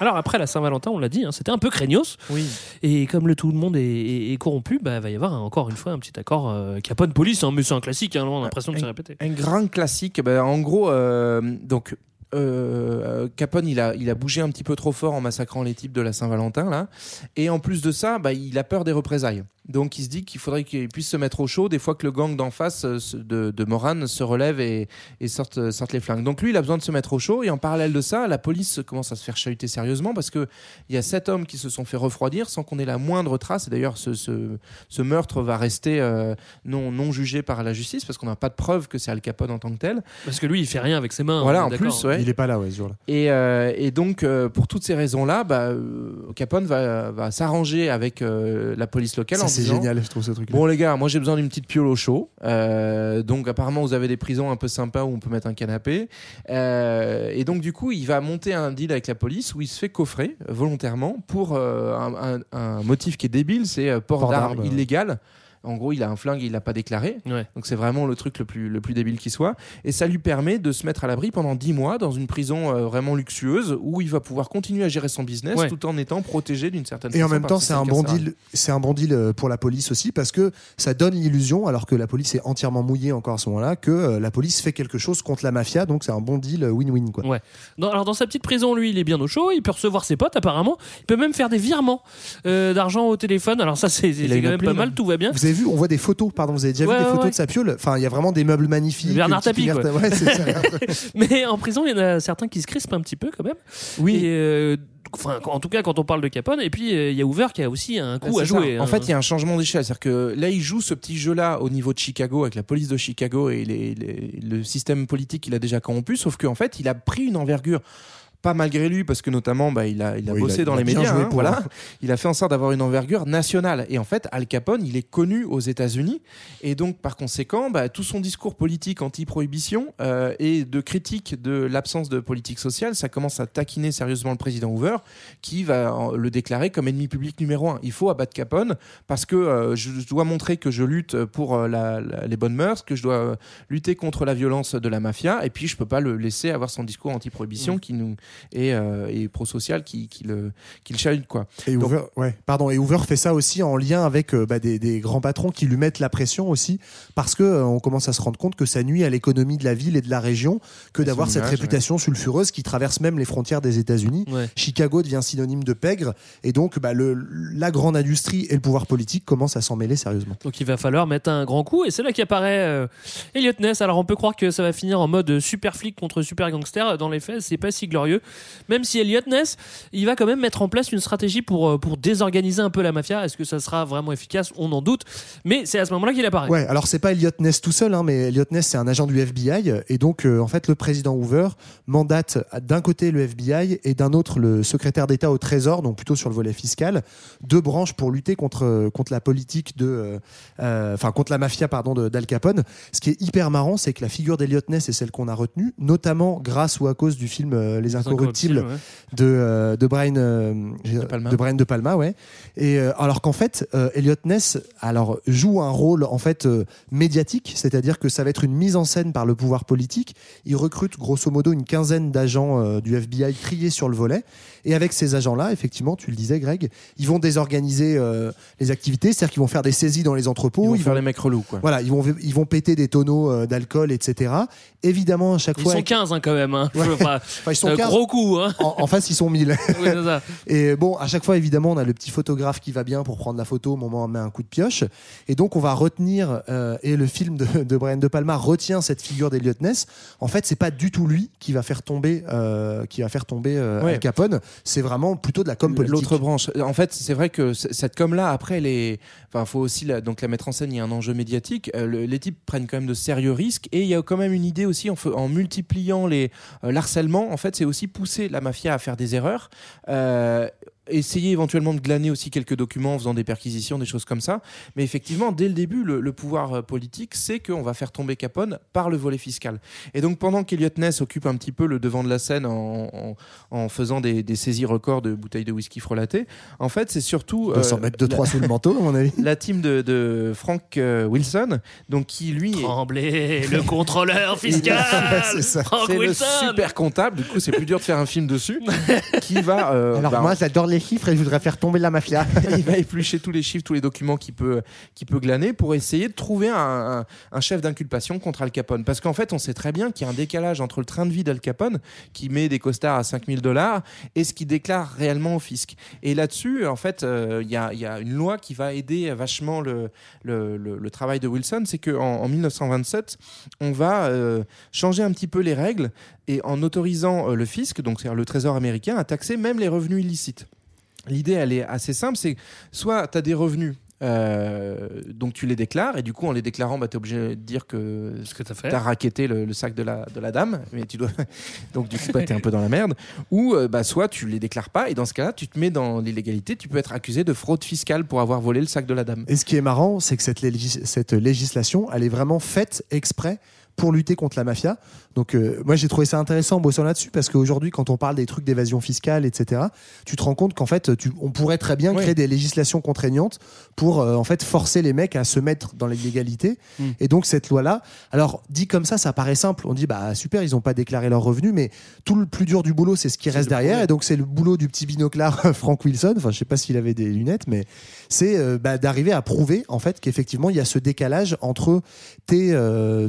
Alors après la Saint-Valentin, on l'a dit, hein, c'était un peu craignos. Oui. Et comme le tout le monde est, est- est corrompu, bah, il va y avoir encore une fois un petit accord euh, Capone-Police. hein, mais c'est un classique, hein, on a l'impression de se répéter. Un grand classique. Ben, en gros, euh, donc. euh, Capone, il a, il a bougé un petit peu trop fort en massacrant les types de la Saint-Valentin là, et en plus de ça, bah, il a peur des représailles. Donc il se dit qu'il faudrait qu'il puisse se mettre au chaud des fois que le gang d'en face euh, de, de Moran se relève et, et sorte, euh, sorte les flingues. Donc lui, il a besoin de se mettre au chaud et en parallèle de ça, la police commence à se faire chahuter sérieusement parce que il y a sept hommes qui se sont fait refroidir sans qu'on ait la moindre trace. Et d'ailleurs, ce, ce, ce meurtre va rester euh, non, non jugé par la justice parce qu'on n'a pas de preuve que c'est Al Capone en tant que tel. Parce que lui, il fait rien avec ses mains. Voilà, en plus, ouais. Il est pas là, ouais, ce jour-là. Et, euh, et donc, euh, pour toutes ces raisons-là, bah, Capone va, va s'arranger avec euh, la police locale Ça, en c'est génial, je trouve ce truc. Bon, les gars, moi j'ai besoin d'une petite piole au chaud. Euh, donc, apparemment, vous avez des prisons un peu sympas où on peut mettre un canapé. Euh, et donc, du coup, il va monter un deal avec la police où il se fait coffrer volontairement pour euh, un, un- un motif qui est débile c'est port, Port d'armes illégal. En gros, il a un flingue, il l'a pas déclaré. Ouais. Donc c'est vraiment le truc le plus, le plus débile qui soit. Et ça lui permet de se mettre à l'abri pendant 10 mois dans une prison euh, vraiment luxueuse où il va pouvoir continuer à gérer son business Ouais. tout en étant protégé d'une certaine Et en façon même temps, c'est un bon deal. C'est un bon deal euh, pour la police aussi parce que ça donne l'illusion, alors que la police est entièrement mouillée encore à ce moment-là, que euh, la police fait quelque chose contre la mafia. Donc c'est un bon deal win-win quoi. Ouais. Alors dans sa petite prison, lui, il est bien au chaud. Il peut recevoir ses potes apparemment. Il peut même faire des virements euh, d'argent au téléphone. Alors ça, c'est quand même appli, pas mal. Tout va bien. Vous avez vu, on voit des photos. Pardon, vous avez déjà Ouais, vu des photos de sa piole? Enfin, il y a vraiment des meubles magnifiques. Bernard Tapie. Mais en prison, il y en a certains qui se crispent un petit peu quand même. Oui. Et, euh, enfin, en tout cas, quand on parle de Capone, et puis euh, il y a Hoover qui a aussi un coup à ça. jouer. En hein. fait, il y a un changement d'échelle. C'est-à-dire que là, il joue ce petit jeu-là au niveau de Chicago, avec la police de Chicago et les- les- le système politique qu'il a déjà corrompu. Sauf qu'en fait, il a pris une envergure. Pas malgré lui, parce que notamment, bah, il a, il a Oui, il bossé a- dans il a les médias. hein, voilà. Il a fait en sorte d'avoir une envergure nationale. Et en fait, Al Capone, il est connu aux États-Unis. Et donc, par conséquent, bah, tout son discours politique anti-prohibition euh, et de critique de l'absence de politique sociale, ça commence à taquiner sérieusement le président Hoover, qui va le déclarer comme ennemi public numéro un. Il faut abattre Capone parce que euh, je, dois montrer que je lutte pour euh, la- la- les bonnes mœurs, que je dois euh, lutter contre la violence de la mafia, et puis je peux pas le laisser avoir son discours anti-prohibition Mm. qui nous et, euh, et pro-social qui, qui le qui le chahute quoi. Et Donc- Hoover, ouais, pardon. Et Hoover fait ça aussi en lien avec euh, bah, des, des grands patrons qui lui mettent la pression aussi, parce que euh, on commence à se rendre compte que ça nuit à l'économie de la ville et de la région que d'avoir cette réputation sulfureuse qui traverse même les frontières des États-Unis. Ouais. Chicago devient synonyme de pègre, et donc bah, le, la grande industrie et le pouvoir politique commencent à s'en mêler sérieusement. Donc il va falloir mettre un grand coup et c'est là qu'apparaît euh, Elliot Ness. Alors on peut croire que ça va finir en mode super flic contre super gangster. Dans les faits, c'est pas si glorieux. Même si Elliot Ness, il va quand même mettre en place une stratégie pour, euh, pour désorganiser un peu la mafia. Est-ce que ça sera vraiment efficace? On en doute. Mais c'est à ce moment-là qu'il apparaît. Ouais, alors c'est pas Elliot Ness tout seul, hein, mais Elliot Ness c'est un agent du FBI et donc euh, en fait le président Hoover mandate d'un côté le FBI et d'un autre le secrétaire d'État au Trésor, donc plutôt sur le volet fiscal, deux branches pour lutter contre contre la politique de, euh, euh, enfin contre la mafia pardon d'Al Capone. Ce qui est hyper marrant, c'est que la figure d'Elliot Ness est celle qu'on a retenue, notamment grâce ou à cause du film euh, Les Incorruptibles Incorruptibles, ouais. de, euh, de Brian euh, j'ai- Palma. de Brian de Palma, ouais. Et euh, alors qu'en fait, euh, Elliot Ness alors joue un rôle en fait euh, médiatique, c'est-à-dire que ça va être une mise en scène par le pouvoir politique. Il recrute grosso modo une quinzaine d'agents euh, du FBI triés sur le volet. Et avec ces agents-là, effectivement, tu le disais, Greg, ils vont désorganiser euh, les activités, c'est-à-dire qu'ils vont faire des saisies dans les entrepôts. Ils vont faire les mecs relous, quoi. Voilà, ils vont ils vont péter des tonneaux euh, d'alcool, etc. Évidemment, à chaque Ils fois. sont 15 hein, quand même. Hein. Ouais. Enfin, Enfin, ils sont euh, 15. Gros coup. Hein. En, en face, ils sont 1000. Oui, c'est ça. Et bon, à chaque fois, évidemment, on a le petit photographe qui va bien pour prendre la photo au moment où on met un coup de pioche. Et donc, on va retenir, euh, et le film de, de Brian De Palma retient cette figure d'Eliot Ness. En fait, c'est pas du tout lui qui va faire tomber, euh, qui va faire tomber euh, Ouais. Al Capone. C'est vraiment plutôt de la com politique. L'autre branche. En fait, c'est vrai que cette com-là, après, les... enfin, faut aussi la... donc la mettre en scène. Il y a un enjeu médiatique. Euh, le- les types prennent quand même de sérieux risques et il y a quand même une idée aussi en, multipliant les euh, l'harcèlement. En fait, c'est aussi pousser la mafia à faire des erreurs. Euh, essayer éventuellement de glaner aussi quelques documents en faisant des perquisitions, des choses comme ça. Mais effectivement, dès le début, le, le pouvoir euh, politique, c'est qu'on va faire tomber Capone par le volet fiscal. Et donc, pendant qu'Eliot Ness occupe un petit peu le devant de la scène en, en- en faisant des, des saisies records de bouteilles de whisky frelatées, en fait, c'est surtout... On peut s'en mettre deux, trois sous le manteau, à mon avis. La team de, de Frank euh, Wilson, donc qui lui... est- Tremblay, le contrôleur fiscal. C'est ça. Frank c'est le super comptable, du coup c'est plus dur de faire un film dessus, qui va... euh, Alors, bah, moi, j'adore les chiffres et je voudrais faire tomber la mafia. il va éplucher tous les chiffres, tous les documents qu'il peut, peut glaner pour essayer de trouver un, chef d'inculpation contre Al Capone. Parce qu'en fait, on sait très bien qu'il y a un décalage entre le train de vie d'Al Capone, qui met des costards à 5000 dollars, et ce qu'il déclare réellement au fisc. Et là-dessus, en fait, euh, il y, a, il y a une loi qui va aider vachement le- le travail de Wilson, c'est qu'en en 1927, on va euh, changer un petit peu les règles et en autorisant euh, le fisc, donc c'est-à-dire le Trésor américain, à taxer même les revenus illicites. L'idée, elle est assez simple, c'est soit tu as des revenus, euh, donc tu les déclares, et du coup, en les déclarant, bah, tu es obligé de dire que, Ce que t'as fait. tu as raquetté le, le sac de la, de la dame, mais tu dois... donc du coup, bah, tu es un peu dans la merde. Ou euh, bah, soit tu les déclares pas, et dans ce cas-là, tu te mets dans l'illégalité, tu peux être accusé de fraude fiscale pour avoir volé le sac de la dame. Et ce qui est marrant, c'est que cette, légis- cette législation, elle est vraiment faite exprès pour lutter contre la mafia. Donc euh, moi j'ai trouvé ça intéressant en bossant là-dessus parce qu'aujourd'hui quand on parle des trucs d'évasion fiscale etc tu te rends compte qu'en fait tu, on pourrait très bien créer des législations contraignantes pour euh, en fait forcer les mecs à se mettre dans l'illégalité. Mm. et donc cette loi là alors dit comme ça ça paraît simple. On dit bah super ils ont pas déclaré leurs revenus mais tout le plus dur du boulot c'est ce qui reste derrière. et donc c'est le boulot du petit binoclard Frank Wilson. Enfin je sais pas s'il avait des lunettes mais c'est euh, bah, d'arriver à prouver en fait qu'effectivement il y a ce décalage entre tes,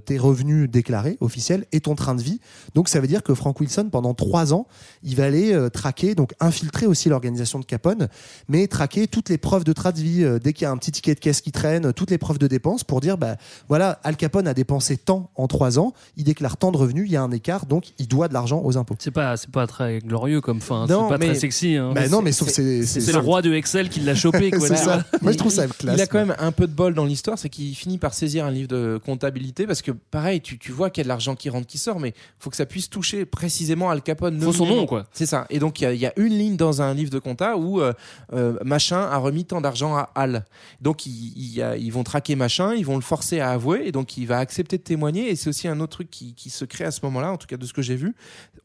tes revenus déclarés officiels et ton train de vie. Donc ça veut dire que Frank Wilson pendant trois ans, il va aller euh, traquer, donc infiltrer aussi l'organisation de Capone, mais traquer toutes les preuves de train de vie euh, dès qu'il y a un petit ticket de caisse qui traîne, toutes les preuves de dépenses pour dire bah voilà Al Capone a dépensé tant en trois ans, il déclare tant de revenus, il y a un écart, donc il doit de l'argent aux impôts. C'est pas, c'est pas très glorieux comme fin. Non, C'est pas mais- très sexy. Hein. Bah non mais sauf c'est c'est le roi de Excel qui l'a chopé. Quoi, ça. Moi je trouve ça classe. Il a quand même un peu de bol dans l'histoire, c'est qu'il finit par saisir un livre de comptabilité parce que pareil, tu, tu vois qu'il y a de l'argent qui rentre, qui sort, mais faut que ça puisse toucher précisément Al Capone. Faut son nom, quoi. C'est ça. Et donc il y a- il y, a une ligne dans un livre de compta où euh, euh, machin a remis tant d'argent à Al. Donc il, il ils vont traquer machin, ils vont le forcer à avouer, et donc il va accepter de témoigner. Et c'est aussi un autre truc qui, qui se crée à ce moment-là, en tout cas de ce que j'ai vu.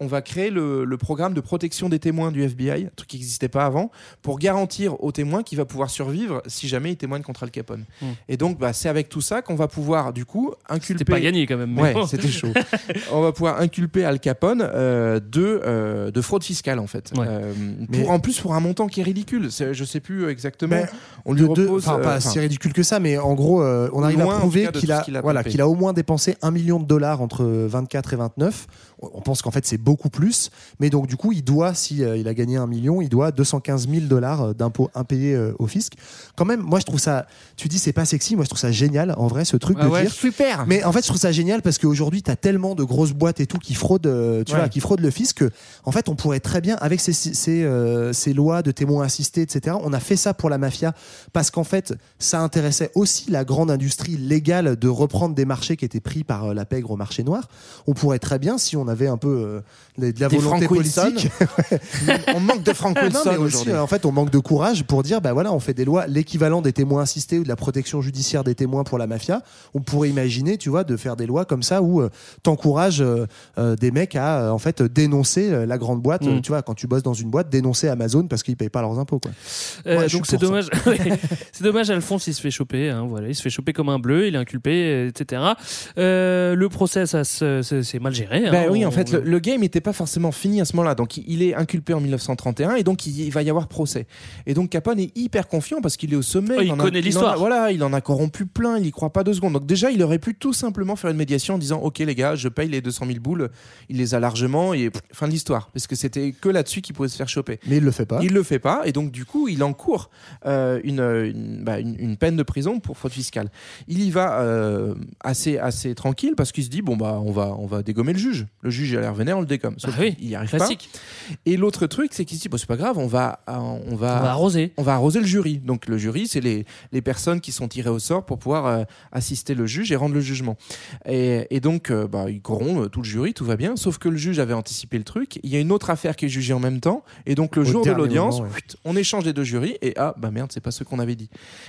On va créer le, le programme de protection des témoins du FBI, un truc qui n'existait pas avant, pour garantir aux témoins qu'il va pouvoir survivre si jamais il témoigne contre Al Capone. Hmm. Et donc bah, c'est avec tout ça qu'on va pouvoir du coup inculper. C'était pas gagné quand même. Mais Ouais, bon. c'était chaud. on va pouvoir inculper Al Capone euh, de, euh, de fraude fiscale en fait. Ouais. Euh, Mais- pour, en plus pour un montant qui est ridicule. C'est- Je sais plus exactement. Mais on lui de repose. enfin, pas si ridicule que ça, mais en gros, euh, on arrive à prouver qu'il a, ce qu'il a voilà, qu'il a au moins dépensé un million de dollars entre 24 et 29. On pense qu'en fait c'est beaucoup plus, mais donc du coup il doit, si euh, il a gagné un million, il doit 215 000 dollars euh, d'impôts impayés euh, au fisc. Quand même, moi je trouve ça, tu dis c'est pas sexy, moi je trouve ça génial en vrai ce truc Ah de ouais, dire. super. Mais en fait, je trouve ça génial parce qu'aujourd'hui, tu as tellement de grosses boîtes et tout qui fraudent, tu Ouais. vois, qui fraudent le fisc que, en fait, on pourrait très bien, avec ces, ces, euh, ces lois de témoins assistés, etc., on a fait ça pour la mafia parce qu'en fait, ça intéressait aussi la grande industrie légale de reprendre des marchés qui étaient pris par la pègre au marché noir. On pourrait très bien, si on avait un peu euh, de de la Des volonté politique, on manque de Frank Wilson mais aussi, aujourd'hui. en fait, on manque de courage pour dire, bah voilà, on fait des lois, l'équivalent des témoins assistés ou de la protection judiciaire des témoins pour la mafia. On pourrait imaginer, tu vois, de faire des lois comme ça où euh, t'encourages euh, euh, des mecs à, en fait, dénoncer euh, la grande boîte. Mm. tu vois, quand tu bosses dans une boîte, dénoncer Amazon parce qu'ils payent pas leurs impôts, quoi. Euh, Ouais, donc c'est dommage. c'est dommage. Alphonse, il se fait choper. hein, voilà, il se fait choper comme un bleu. Il est inculpé, etc. Euh, le procès, ça, c'est c'est mal géré. hein, Bah oui, en fait, le, le game n'était pas forcément fini à ce moment-là. Donc, il est inculpé en 1931 et donc il, il va y avoir procès. Et donc, Capone est hyper confiant parce qu'il est au sommet. Oh, il connaît l'histoire. Voilà, il en a corrompu plein, il y croit pas deux secondes. Donc, déjà, il aurait pu tout simplement faire une médiation en disant Ok, les gars, je paye les 200 000 boules. Il les a largement et pff, fin de l'histoire. Parce que c'était que là-dessus qu'il pouvait se faire choper. Mais il le fait pas. Il le fait pas et donc du coup il encourt euh, une, une, bah, une- une peine de prison pour fraude fiscale. Il y va euh, assez assez tranquille parce qu'il se dit bon bah on va on va dégommer le juge. Le juge il a l'air vénère, on le dégomme. Sauf Ah oui, qu'il y arrive classique. pas. Et l'autre truc c'est qu'il se dit bon c'est pas grave, on va euh, on va On va arroser. on va arroser le jury. Donc le jury c'est les les personnes qui sont tirées au sort pour pouvoir euh, assister le juge et rendre le jugement. Et, et donc euh, bah ils corrompent tout le jury, tout va bien. Sauf que le juge avait anticipé le truc. Il y a une autre affaire qui est jugée en même temps et donc le Au jour de l'audience moment, ouais. Chut, on échange les deux jurys et ah bah merde c'est pas ce qu'on avait dit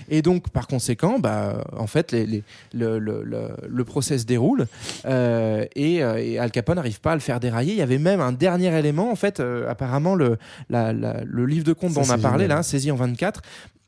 et donc par conséquent bah en fait les, les- le, le, le, le procès se déroule euh, et, et Al Capone n'arrive pas à le faire dérailler il y avait même un dernier élément en fait euh, apparemment le, la- la- le livre de compte dont on a parlé génial. là saisi en 24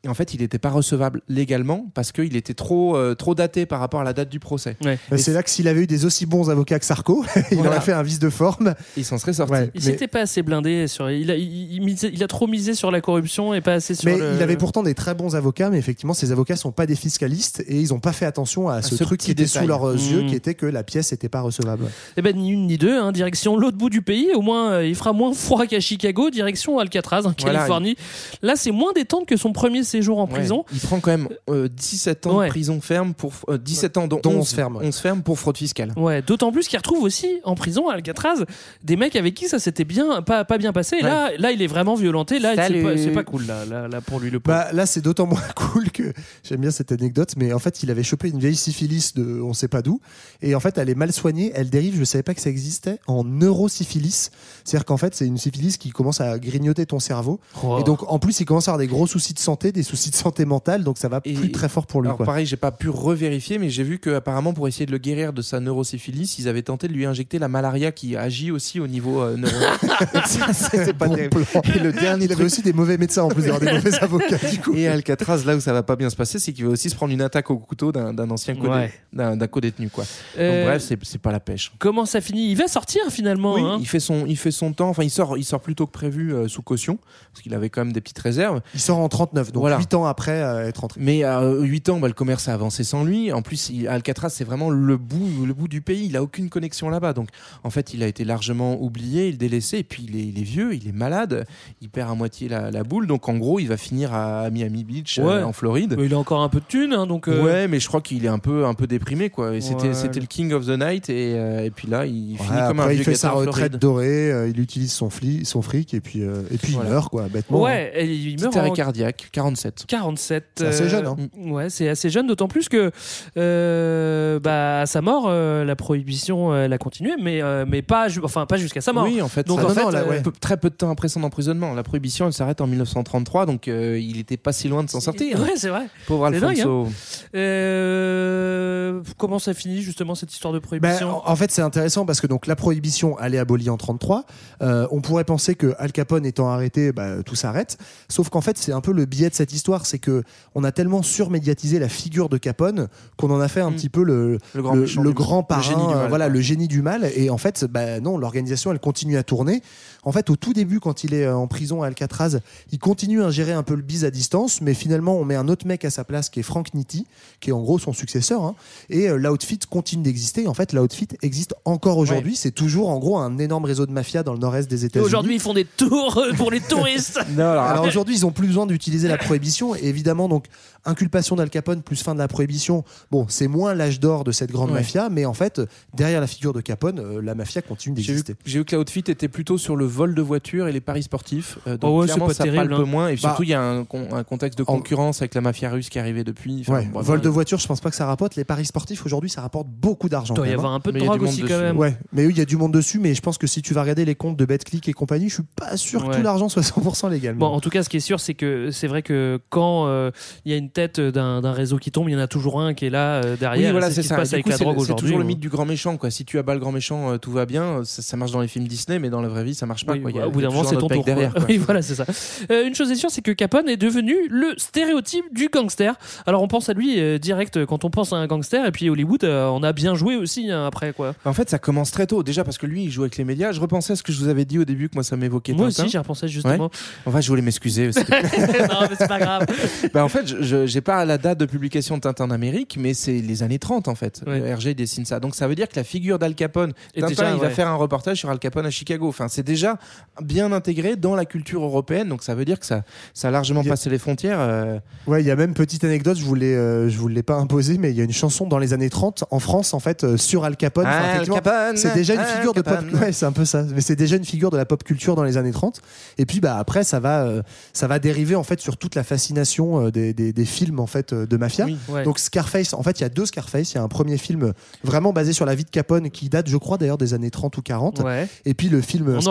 en fait, il n'était pas recevable légalement parce qu'il était trop, euh, trop daté par rapport à la date du procès. Ouais. Bah, c'est là que s'il avait eu des aussi bons avocats que Sarko, il Voilà. aurait fait un vice de forme. Il s'en serait sorti. Ouais, Il mais- s'était pas assez blindé sur. Il a, il, il misait- il a trop misé sur la corruption et pas assez sur. Mais le- il avait pourtant des très bons avocats, mais effectivement, ces avocats sont pas des fiscalistes et ils ont pas fait attention à ce, ce truc qui était détail. sous leurs yeux, Mmh. qui était que la pièce n'était pas recevable. Eh ben ni une ni deux, hein, direction l'autre bout du pays. Au moins, euh, il fera moins froid qu'à Chicago. Direction Alcatraz, en Voilà, Californie. Là, c'est moins détente que son premier séjour en Ouais. prison. Il prend quand même euh, 17 ans Ouais. de prison ferme pour euh, 17 ans dont, Dont 11, 11 fermes, ouais. 11 fermes pour fraude fiscale. Ouais, d'autant plus qu'il retrouve aussi en prison à Alcatraz des mecs avec qui ça s'était bien pas, pas bien passé. Et Là, là, il est vraiment violenté. Là, c'est pas, c'est pas cool là, là, là, pour lui le. Bah, là, c'est d'autant moins cool que j'aime bien cette anecdote, mais en fait, il avait chopé une vieille syphilis de on sait pas d'où, et en fait, elle est mal soignée. Elle dérive, je savais pas que ça existait, en neurosyphilis. C'est-à-dire qu'en fait, c'est une syphilis qui commence à grignoter ton cerveau. Oh. Et donc, en plus, il commence à avoir des gros soucis de santé, des soucis de santé mentale, donc ça va Et- plus très fort pour lui. Alors quoi. pareil, j'ai pas pu revérifier, mais j'ai vu que apparemment pour essayer de le guérir de sa neurosyphilis, ils avaient tenté de lui injecter la malaria qui agit aussi au niveau euh, neuro. C'était pas Bon terrible. plan. Et le dernier Il avait aussi des mauvais médecins en plus d'avoir des mauvais avocats. Du coup. Et Alcatraz, là où ça va pas bien se passer, c'est qu'il va aussi se prendre une attaque au couteau d'un ancien Ouais. d'un codétenu quoi. Euh, Donc bref, c'est c'est pas la pêche. Comment ça finit? Il va sortir finalement. Oui, hein? il fait son il fait son temps. Enfin, il sort il sort plus tôt que prévu euh, sous caution parce qu'il avait quand même des petites réserves. Il sort en 39, donc Voilà. 8 ans après euh, être rentré. Mais à 8 ans, bah, le commerce a avancé sans lui. En plus, il- Alcatraz, c'est vraiment le bout, le bout du pays. Il a aucune connexion là-bas. Donc, en fait, il a été largement oublié, il délaissé. Et puis, il est, il est vieux, il est malade. Il perd à moitié la, la boule. Donc, en gros, il va finir à Miami Beach, Ouais. euh, en Floride. Mais il a encore un peu de thunes, hein, donc. euh, Ouais, mais je crois qu'il est un peu, un peu déprimé, quoi. Et c'était, Ouais. c'était le king of the night. Et, euh, et puis là, il Ouais, finit comme un après, il vieux fait gâteau sa en retraite dorée, euh, il utilise son, fli- son fric et puis, euh, et puis Voilà. il meurt, quoi, bêtement. hein. Ouais, et il Petit meurt arrêt en cardiaque, 47. 47. C'est assez jeune, hein. Ouais, c'est assez jeune, d'autant plus que euh, bah, à sa mort, euh, la prohibition, euh, elle a continué, mais, mais pas, ju- enfin, pas jusqu'à sa mort. Oui, en fait, Donc, ça- en non, fait, non, là, euh, ouais. peu- très peu de temps après son emprisonnement. La prohibition, elle s'arrête en 1933, donc euh, il était pas si loin de s'en sortir. Ouais, c'est vrai. Pauvre C'est dingue, Alfonso. Euh, comment ça finit justement cette histoire de Ben, prohibition en en fait, c'est intéressant parce que donc la prohibition, elle est abolie en 33. Euh, on pourrait penser que Al Capone étant arrêté, bah, tout s'arrête. Sauf qu'en fait, c'est un peu le biais de cette histoire, c'est que on a tellement surmédiatisé la figure de Capone qu'on en a fait un petit peu le, Le grand le, le grand parrain, génie du mal, euh, voilà, le génie du mal. Et en fait, bah, non, l'organisation, elle continue à tourner. En fait, au tout début, quand il est euh, en prison à Alcatraz, il continue à gérer un peu le bise à distance, mais finalement, on met un autre mec à sa place qui est Frank Nitti, qui est en gros son successeur. hein. et euh, l'outfit continue d'exister. En fait, l'outfit existe encore aujourd'hui. C'est toujours en gros un énorme réseau de mafia dans le nord-est des États-Unis. Aujourd'hui, ils font des tours euh, pour les touristes. Alors aujourd'hui, ils ont plus besoin d'utiliser la prohibition. Et évidemment, donc inculpation d'Al Capone plus fin de la prohibition. Bon, c'est moins l'âge d'or de cette grande Ouais. mafia, mais en fait, derrière la figure de Capone, euh, la mafia continue J'ai vu, d'exister. j'ai vu que l'outfit était plutôt sur le vol de voitures et les paris sportifs. Euh, donc Oh ouais, c'est clairement, pas ça terrible, palpe hein. moins. Et Bah, surtout, il y a un, con- un contexte de concurrence avec la mafia russe qui est arrivée depuis. Enfin, Ouais, bon, vol de voiture, je pense pas que ça rapporte. Les paris sportifs aujourd'hui, ça rapporte beaucoup d'argent. Doit y avoir hein. un peu de Mais il y a drogue aussi, quand même. Ouais, mais oui, il y a du monde dessus, mais je pense que si tu vas regarder les comptes de BetClick et compagnie, je suis pas sûr que tout l'argent soit 100% légal. Bon, en tout cas, ce qui est sûr, c'est que c'est vrai que quand euh, il y a une tête d'un d'un réseau qui tombe, il y en a toujours un qui est là euh, derrière. Oui, voilà, c'est ce ça. passe Du avec la c'est toujours le où- mythe du grand méchant. Quoi. Si tu abats le grand méchant, euh, tout va bien. Ça, ça marche dans les films Disney, mais dans la vraie vie, ça marche pas. Oui, quoi. Il y a- au bout d'un moment, c'est ton tour. derrière. quoi. quoi. Oui, voilà, c'est ça. Euh, une chose est sûre, c'est que Capone est devenu le stéréotype du gangster. Alors, on pense à lui euh, direct quand on pense à un gangster, et puis Hollywood, euh, on a bien joué aussi hein, après, quoi. En fait, ça commence très tôt. Déjà parce que lui, il joue avec les médias. Je repensais à ce que je vous avais dit au début, que moi, ça m'évoquait. Moi Tintin. aussi, j'y repensais justement. Ouais. Enfin, je voulais m'excuser. non, mais c'est pas grave. bah, en fait, j'ai pas la date de publication de Tintin en Amérique, mais c'est les années 30 en fait. Ouais. Le RG dessine ça. Donc ça veut dire que la figure d'Al Capone, Et Tintin, déjà, il va faire un reportage sur Al Capone à Chicago. Enfin, c'est déjà bien intégré dans la culture européenne. Donc ça veut dire que ça, ça a largement a- passé les frontières. euh, Ouais, il y a même petite anecdote, je voulais, euh, je vous l'ai pas imposé, mais il y a une chanson dans les années 30 en France en fait euh, sur Al Capone. Enfin, Al Capone, c'est déjà une Al figure de pop. Ouais, c'est un peu ça. Mais c'est déjà une figure de la pop culture dans les années 30. Et puis bah après ça va, euh, ça va dériver en fait sur toute la fascination des, des, des films en fait de mafia. Oui, ouais. Donc Scarface, en fait il y a deux Scarface. Il y a un premier film vraiment basé sur la vie de Capone qui date, je crois d'ailleurs des années 30 ou 40. Ouais. Et puis le film En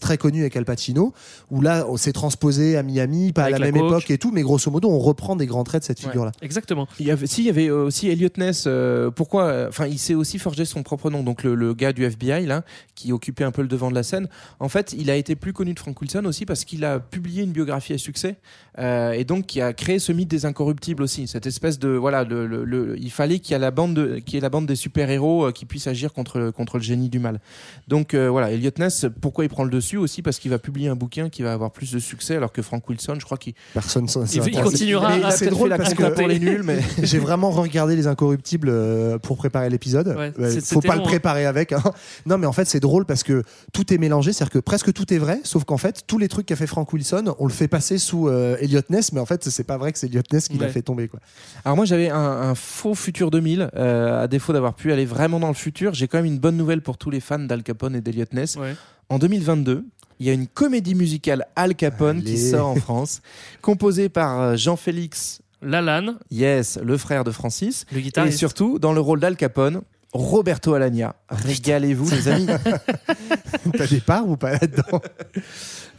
très connu avec Al Pacino, où là on s'est transposé à Miami, pas Avec à la la, même coke. époque et tout, mais grosso modo on reprend des grands traits de cette Ouais, figure-là. Exactement. Il y avait, si, il y avait euh, aussi Elliot Ness. euh, pourquoi euh, Enfin, il s'est aussi forgé son propre nom. Donc, le, le gars du FBI, là, qui occupait un peu le devant de la scène. En fait, il a été plus connu de Frank Wilson aussi parce qu'il a publié une biographie à succès. euh, et donc, qui a créé ce mythe des incorruptibles aussi. Cette espèce de. Voilà, le, le- le- il fallait qu'il y ait la bande, de, y ait la bande des super-héros euh, qui puissent agir contre, le- contre le génie du mal. Donc, euh, voilà, Elliot Ness, pourquoi il prend le dessus aussi Parce qu'il va publier un bouquin qui va avoir plus de succès, alors que Frank Wilson, je crois qu'il. Personne s'en Il- il continuera c'est drôle parce que pour les nuls, mais. j'ai vraiment regardé les incorruptibles euh, pour préparer l'épisode. Ouais, c'est- faut pas long, le hein. préparer avec. hein. Non, mais en fait c'est drôle parce que tout est mélangé, c'est-à-dire que presque tout est vrai, sauf qu'en fait tous les trucs qu'a fait Frank Wilson, on le fait passer sous euh, Elliot Ness, mais en fait c'est pas vrai que c'est Elliot Ness qui l'a fait tomber quoi. Alors moi j'avais un, un faux futur 2000, euh, à défaut d'avoir pu aller vraiment dans le futur, j'ai quand même une bonne nouvelle pour tous les fans d'Al Capone et d'Eliot Ness. Ouais. En 2022, il y a une comédie musicale Al Capone qui sort en France, composée par euh, Jean-Félix, Lalanne, yes, le frère de Francis, le et guitariste. surtout dans le rôle d'Al Capone, Roberto Alagna. Régalez-vous les amis. T'as des parts ou pas là-dedans?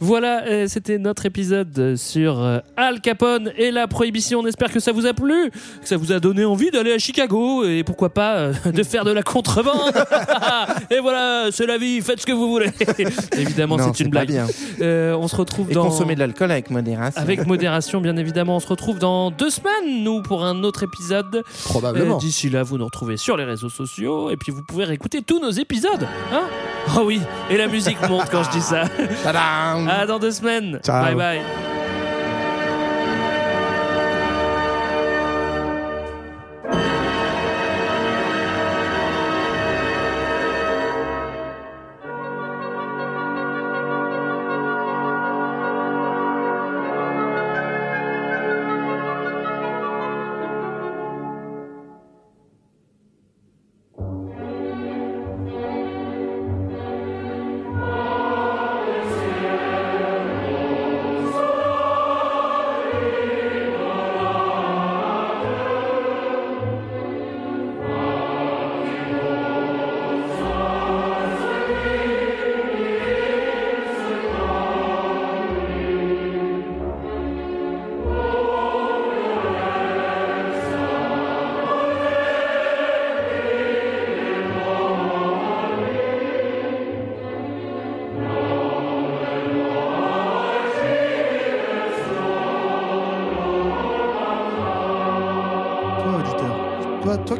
Voilà, euh, c'était notre épisode sur euh, Al Capone et la prohibition. On espère que ça vous a plu, que ça vous a donné envie d'aller à Chicago et pourquoi pas euh, de faire de la contrebande. et voilà, c'est la vie, faites ce que vous voulez. Évidemment, c'est une blague. bien. Euh, on se retrouve Et dans. consommer de l'alcool avec modération. Avec modération, bien évidemment. On se retrouve dans deux semaines, nous, pour un autre épisode. Probablement. Euh, D'ici là, vous nous retrouvez sur les réseaux sociaux et puis vous pouvez réécouter tous nos épisodes. Hein? Oh oui, et la musique monte quand je dis ça. À dans deux semaines. Ciao. Bye bye.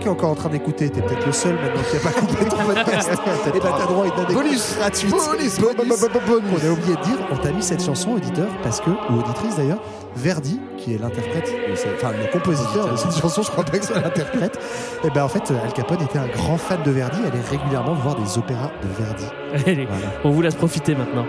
Qui encore en train d'écouter, t'es peut-être le seul maintenant qui n'a pas coupé ton podcast. Et bah t'as droit à une anecdote Bonus. gratuite. Bonus. bonus. On a oublié de dire, on t'a mis cette chanson, auditeur, parce que, ou auditrice d'ailleurs, Verdi, qui est l'interprète, enfin le compositeur de cette chanson, je crois pas que c'est l'interprète, et ben en fait, Al Capone était un grand fan de Verdi, elle est régulièrement voir des opéras de Verdi. Allez, Voilà. on vous laisse profiter maintenant.